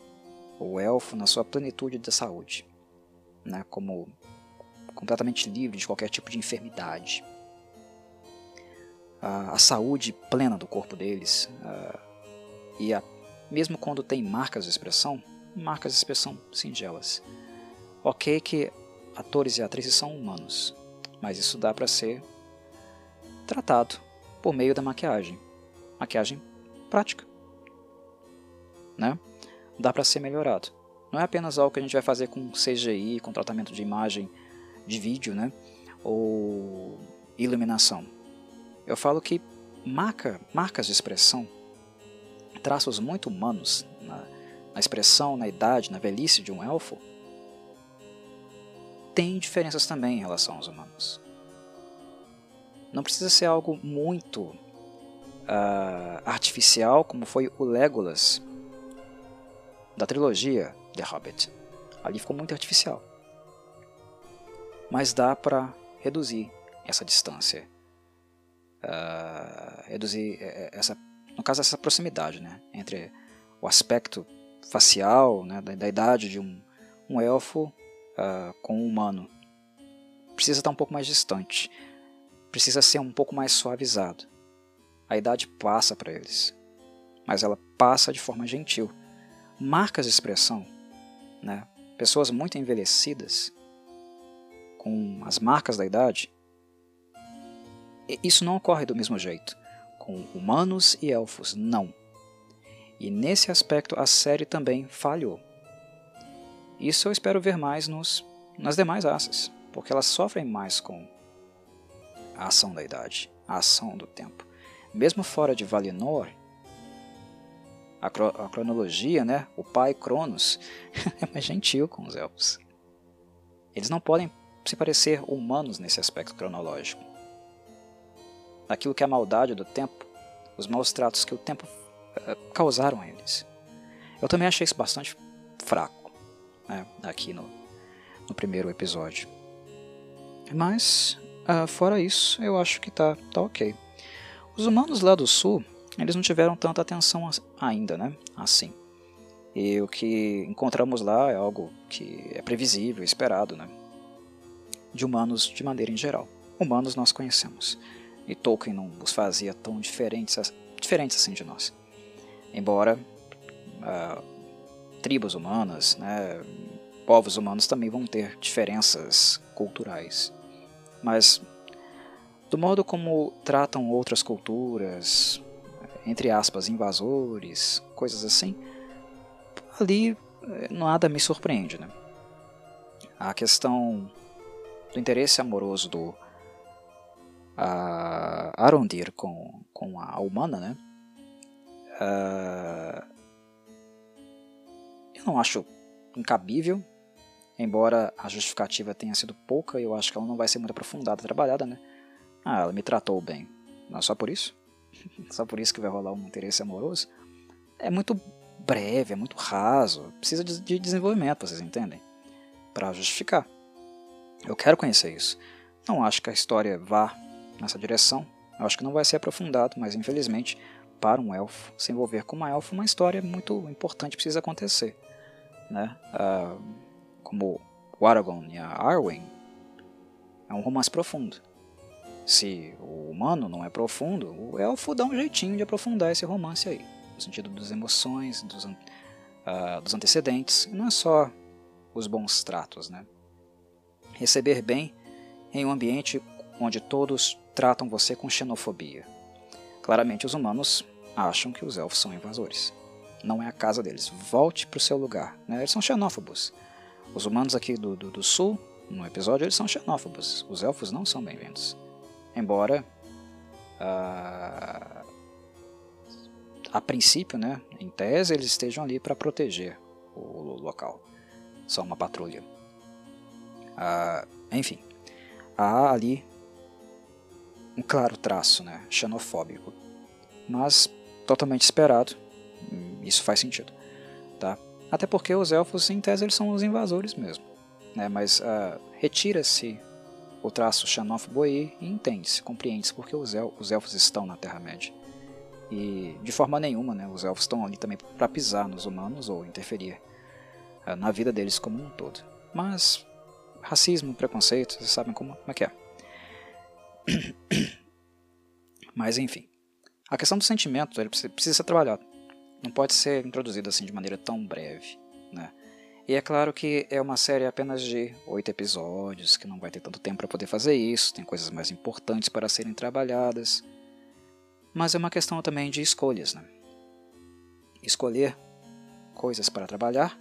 O elfo na sua plenitude da saúde. Né, como completamente livre de qualquer tipo de enfermidade. Uh, a saúde plena do corpo deles. Uh, e a, mesmo quando tem marcas de expressão, marcas de expressão singelas. Ok que atores e atrizes são humanos, mas isso dá para ser tratado por meio da maquiagem. Maquiagem prática. Né? Dá para ser melhorado. Não é apenas algo que a gente vai fazer com CGI, com tratamento de imagem de vídeo, né? ou iluminação. Eu falo que marca, marcas de expressão, traços muito humanos na, na expressão, na idade, na velhice de um elfo, tem diferenças também em relação aos humanos. Não precisa ser algo muito uh, artificial, como foi o Legolas da trilogia The Hobbit. Ali ficou muito artificial. Mas dá para reduzir essa distância. Uh, reduzir eh, eh, essa, no caso essa proximidade, né, entre o aspecto facial, né, da, da idade de um, um elfo uh, com um humano. Precisa estar um pouco mais distante precisa ser um pouco mais suavizado. A idade passa para eles, mas ela passa de forma gentil. Marcas de expressão, né? pessoas muito envelhecidas, com as marcas da idade, isso não ocorre do mesmo jeito com humanos e elfos, não. E nesse aspecto a série também falhou. Isso eu espero ver mais nos, nas demais raças, porque elas sofrem mais com a ação da idade, a ação do tempo. Mesmo fora de Valinor, a, cro a cronologia, né, o pai Cronos, é mais gentil com os elfos. Eles não podem se parecer humanos nesse aspecto cronológico. Aquilo que é a maldade do tempo, os maus tratos que o tempo uh, causaram a eles. Eu também achei isso bastante fraco né, aqui no, no primeiro episódio. Mas Uh, fora isso, eu acho que tá, tá ok. Os humanos lá do sul, eles não tiveram tanta atenção ainda, né? Assim. E o que encontramos lá é algo que é previsível, esperado, né? De humanos de maneira em geral. Humanos nós conhecemos. E Tolkien não os fazia tão diferentes, diferentes assim de nós. Embora uh, tribos humanas, né, povos humanos também vão ter diferenças culturais mas do modo como tratam outras culturas, entre aspas, invasores, coisas assim, ali eh, nada me surpreende. Né? A questão do interesse amoroso do uh, Arondir com, com a humana, né? Uh, eu não acho incabível, embora a justificativa tenha sido pouca, eu acho que ela não vai ser muito aprofundada, trabalhada, né? Ah, ela me tratou bem. Não só por isso? só por isso que vai rolar um interesse amoroso? É muito breve, é muito raso, precisa de desenvolvimento, vocês entendem? Para justificar. Eu quero conhecer isso. Não acho que a história vá nessa direção. Eu acho que não vai ser aprofundado, mas infelizmente, para um elfo se envolver com uma elfa, uma história muito importante precisa acontecer. Né? Uh, como o Aragorn e a Arwen, é um romance profundo. Se o humano não é profundo, o elfo dá um jeitinho de aprofundar esse romance aí, no sentido das emoções, dos, uh, dos antecedentes, não é só os bons tratos, né? Receber bem em um ambiente onde todos tratam você com xenofobia. Claramente os humanos acham que os elfos são invasores. Não é a casa deles. Volte para o seu lugar. Né? Eles são xenófobos. Os humanos aqui do, do, do sul, no episódio, eles são xenófobos. Os elfos não são bem-vindos. Embora, ah, a princípio, né, em tese, eles estejam ali para proteger o, local. São uma patrulha. Ah, enfim, há ali um claro traço né, xenofóbico, mas totalmente esperado. Isso faz sentido. Tá? Até porque os elfos, em tese, eles são os invasores mesmo. Né? Mas uh, retira-se o traço xenófobo aí e entende-se, compreende-se porque os, el os elfos estão na Terra-média. E de forma nenhuma, né, os elfos estão ali também para pisar nos humanos ou interferir uh, na vida deles como um todo. Mas racismo, preconceito, vocês sabem como, como é que é. Mas enfim, a questão do sentimento ele precisa ser trabalhado. Não pode ser introduzido assim de maneira tão breve, né? E é claro que é uma série apenas de oito episódios, que não vai ter tanto tempo para poder fazer isso, tem coisas mais importantes para serem trabalhadas. Mas é uma questão também de escolhas, né? Escolher coisas para trabalhar,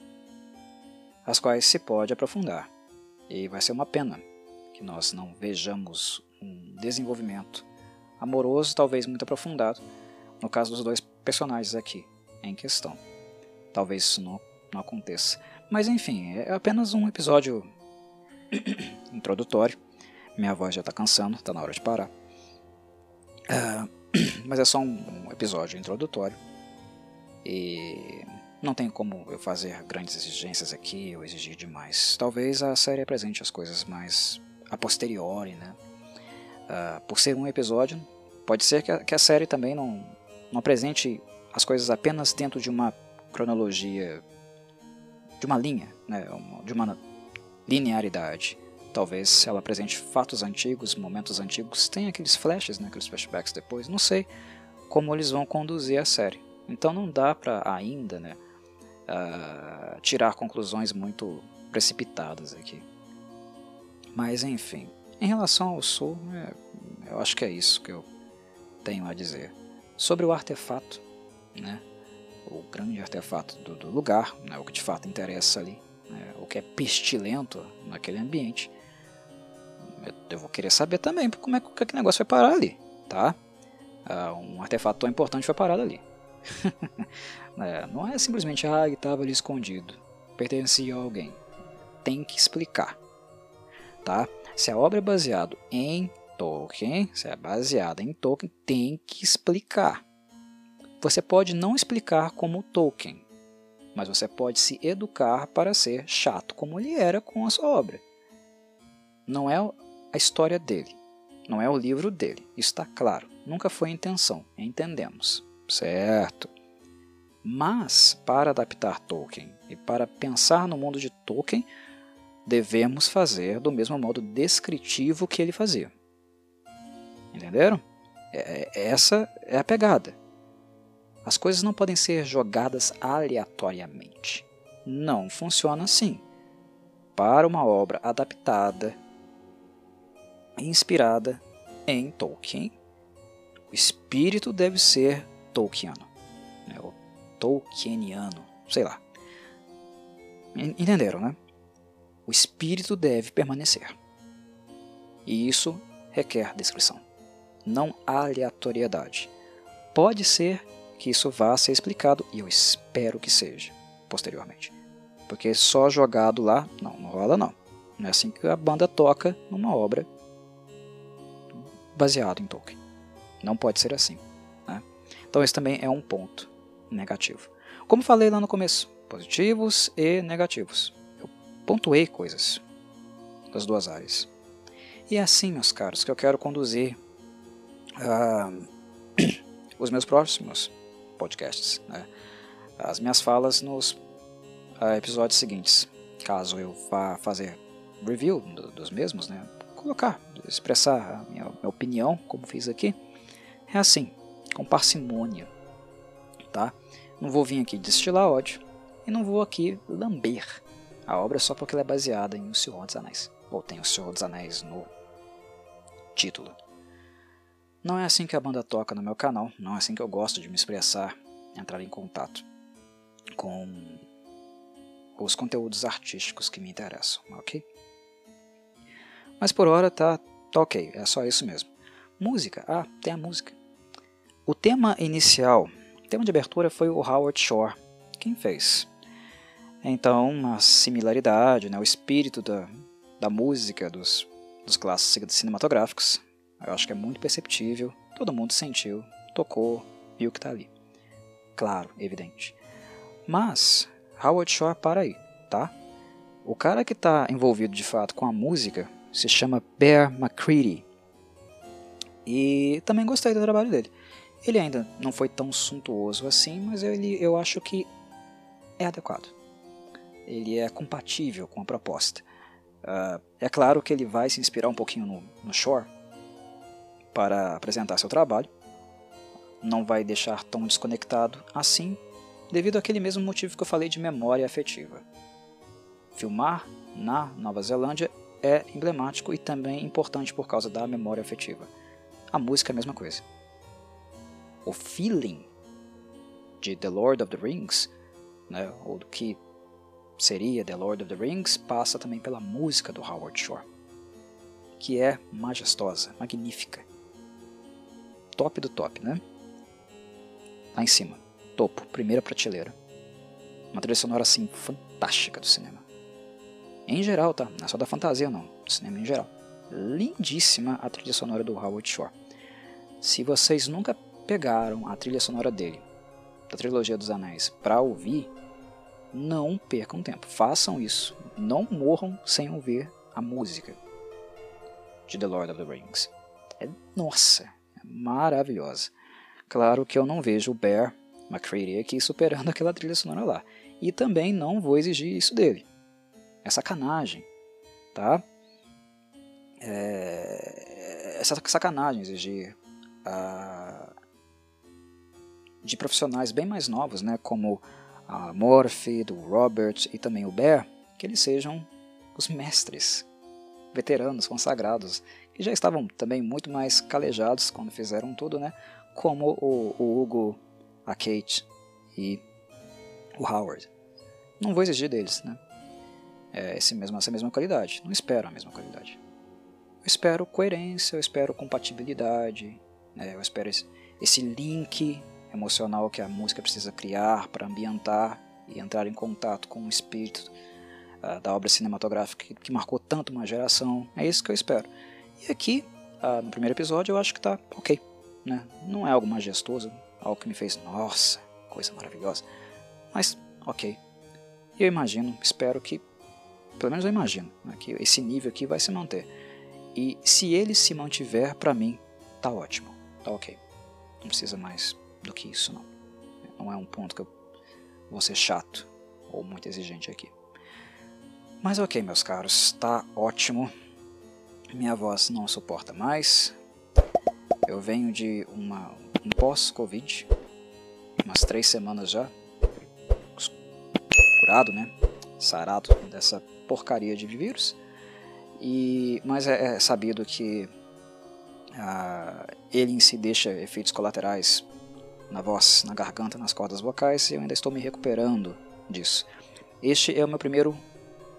as quais se pode aprofundar. E vai ser uma pena que nós não vejamos um desenvolvimento amoroso, talvez muito aprofundado, no caso dos dois personagens aqui em questão. Talvez isso não, não aconteça. Mas enfim, é apenas um episódio introdutório. Minha voz já está cansando, está na hora de parar. Uh, mas é só um, um episódio introdutório. E não tem como eu fazer grandes exigências aqui ou exigir demais. Talvez a série apresente as coisas mais a posteriori, né? Uh, por ser um episódio, pode ser que a, que a, série também não, não apresente as coisas apenas dentro de uma cronologia, de uma linha, né? de uma linearidade. Talvez ela apresente fatos antigos, momentos antigos, tem aqueles flashes, né? aqueles flashbacks depois, não sei como eles vão conduzir a série. Então não dá para ainda né, uh, tirar conclusões muito precipitadas aqui. Mas enfim, em relação ao Sul, é, eu acho que é isso que eu tenho a dizer. Sobre o artefato, né, o grande artefato do, do lugar, né, o que de fato interessa ali, né, o que é pestilento naquele ambiente, eu, eu vou querer saber também como é que aquele negócio foi parar ali, tá? Uh, um artefato tão importante foi parado ali. é, não é simplesmente, ah, ele estava ali escondido, pertencia a alguém. Tem que explicar. Tá? Se a obra é baseada em Tolkien, se é baseada em Tolkien, tem que explicar. Você pode não explicar como Tolkien, mas você pode se educar para ser chato como ele era com a sua obra. Não é a história dele, não é o livro dele, está claro. Nunca foi a intenção, entendemos certo? Mas, para adaptar Tolkien e para pensar no mundo de Tolkien, devemos fazer do mesmo modo descritivo que ele fazia. Entenderam? É, é, essa é a pegada. As coisas não podem ser jogadas aleatoriamente. Não funciona assim. Para uma obra adaptada, inspirada em Tolkien, o espírito deve ser Tolkiano, né, ou Tolkieniano, sei lá. Entenderam, né? O espírito deve permanecer. E isso requer descrição, não aleatoriedade. Pode ser que isso vá ser explicado, e eu espero que seja, posteriormente. Porque só jogado lá, não, não rola não. Não é assim que a banda toca numa obra baseada em Tolkien. Não pode ser assim. Então esse também é um ponto negativo. Como falei lá no começo, positivos e negativos. Eu pontuei coisas das duas áreas. E é assim, meus caros, que eu quero conduzir uh, os meus próximos podcasts, né? as minhas falas nos uh, episódios seguintes, caso eu vá fazer review do, dos mesmos, né? colocar, expressar a minha, minha opinião, como fiz aqui, é assim, com parcimônia, tá? Não vou vir aqui destilar ódio e não vou aqui lamber a obra só porque ela é baseada em O Senhor dos Anéis, ou tem O Senhor dos Anéis no título. Não é assim que a banda toca no meu canal, não é assim que eu gosto de me expressar, entrar em contato com os conteúdos artísticos que me interessam, ok? Mas por hora tá, tá ok, é só isso mesmo. Música, ah, tem a música. O tema inicial, o tema de abertura foi o Howard Shore, quem fez. Então, uma similaridade, né, o espírito da, da música dos, dos clássicos cinematográficos, eu acho que é muito perceptível, todo mundo sentiu, tocou, viu que está ali. Claro, evidente. Mas, Howard Shore para aí, tá? O cara que está envolvido de fato com a música se chama Bear McCready. E também gostei do trabalho dele. Ele ainda não foi tão suntuoso assim, mas ele, eu acho que é adequado. Ele é compatível com a proposta. Uh, é claro que ele vai se inspirar um pouquinho no, no Shore para apresentar seu trabalho. Não vai deixar tão desconectado assim, devido àquele mesmo motivo que eu falei de memória afetiva. Filmar na Nova Zelândia é emblemático e também importante por causa da memória afetiva. A música é a mesma coisa. O feeling de The Lord of the Rings, né, ou do que seria The Lord of the Rings, passa também pela música do Howard Shore, que é majestosa, magnífica. Top do top, né? Lá em cima, topo, primeira prateleira. Uma trilha sonora assim fantástica do cinema. Em geral, tá? Não é só da fantasia, não. Do cinema em geral. Lindíssima a trilha sonora do Howard Shore. Se vocês nunca pegaram a trilha sonora dele, da trilogia dos Anéis, para ouvir, não percam tempo. Façam isso. Não morram sem ouvir a música de The Lord of the Rings. É, nossa, é maravilhosa. Claro que eu não vejo o Bear McCready aqui superando aquela trilha sonora lá. E também não vou exigir isso dele. É sacanagem, tá? É, é sacanagem exigir uh, de profissionais bem mais novos, né, como a Morphe, do Robert e também o Bear, que eles sejam os mestres, veteranos, consagrados, que já estavam também muito mais calejados quando fizeram tudo, né, como o, o Hugo, a Kate e o Howard. Não vou exigir deles, né? é, esse mesmo, essa mesma qualidade. Não espero a mesma qualidade. Eu espero coerência, eu espero compatibilidade, né? eu espero esse, esse link emocional que a música precisa criar para ambientar e entrar em contato com o espírito uh, da obra cinematográfica que, que, marcou tanto uma geração. É isso que eu espero. E aqui, uh, no primeiro episódio, eu acho que está ok. Né? Não é algo majestoso, algo que me fez, nossa, coisa maravilhosa. Mas, ok. E eu imagino, espero que pelo menos eu imagino né, que esse nível aqui vai se manter. E se ele se mantiver, para mim, tá ótimo, tá ok. Não precisa mais do que isso, não. Não é um ponto que eu vou ser chato ou muito exigente aqui. Mas ok, meus caros, tá ótimo. Minha voz não suporta mais. Eu venho de uma, um pós-Covid, umas três semanas já, curado, né? Sarado dessa porcaria de vírus. E, mas é, é sabido que ah, ele em si deixa efeitos colaterais na voz, na garganta, nas cordas vocais, e eu ainda estou me recuperando disso. Este é o meu primeiro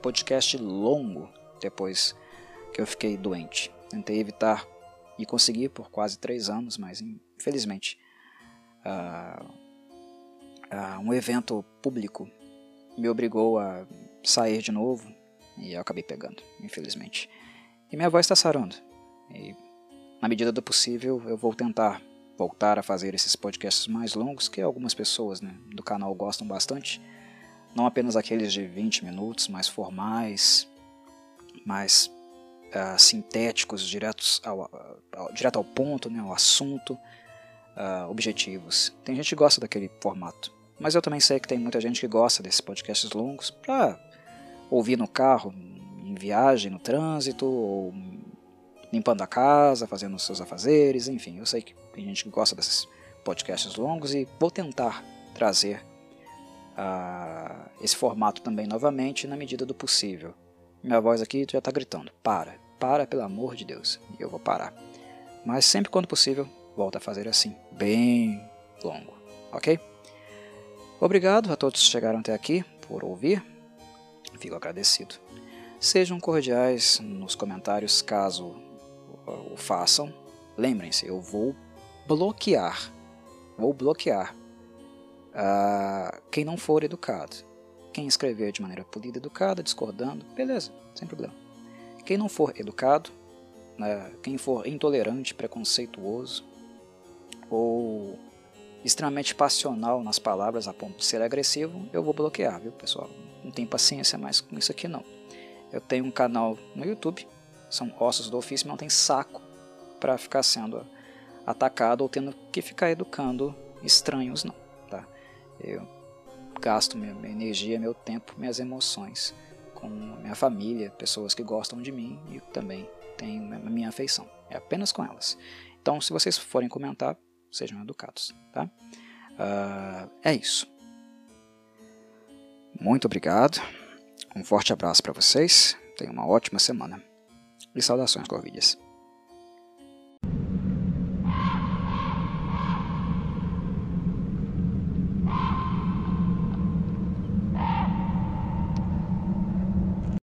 podcast longo depois que eu fiquei doente. Tentei evitar e consegui por quase três anos, mas infelizmente uh, uh, um evento público me obrigou a sair de novo e eu acabei pegando, infelizmente. E minha voz está sarando. E na medida do possível eu vou tentar voltar a fazer esses podcasts mais longos que algumas pessoas né, do canal gostam bastante. Não apenas aqueles de 20 minutos, mais formais, mais uh, sintéticos, diretos ao, ao, direto ao ponto, né, ao assunto, uh, objetivos. Tem gente que gosta daquele formato. Mas eu também sei que tem muita gente que gosta desses podcasts longos para ouvir no carro, em viagem, no trânsito, ou limpando a casa, fazendo os seus afazeres, enfim, eu sei que tem gente que gosta desses podcasts longos e vou tentar trazer uh, esse formato também novamente na medida do possível. Minha voz aqui já está gritando: para, para pelo amor de Deus, eu vou parar. Mas sempre quando possível, volto a fazer assim, bem longo, ok? Obrigado a todos que chegaram até aqui por ouvir, fico agradecido. Sejam cordiais nos comentários caso o façam. Lembrem-se, eu vou bloquear, vou bloquear uh, quem não for educado. Quem escrever de maneira polida, educada, discordando, beleza, sem problema. Quem não for educado, né, quem for intolerante, preconceituoso ou extremamente passional nas palavras a ponto de ser agressivo, eu vou bloquear, viu, pessoal? Não tenho paciência mais com isso aqui não. Eu tenho um canal no YouTube, são ossos do ofício, mas não tem saco para ficar sendo atacado ou tendo que ficar educando estranhos não, tá? Eu gasto minha, minha energia, meu tempo, minhas emoções com minha família, pessoas que gostam de mim e também tenho a minha afeição. É apenas com elas. Então, se vocês forem comentar, sejam educados, tá? Uh, é isso. Muito obrigado. Um forte abraço para vocês. Tenham uma ótima semana. E saudações, Corvides.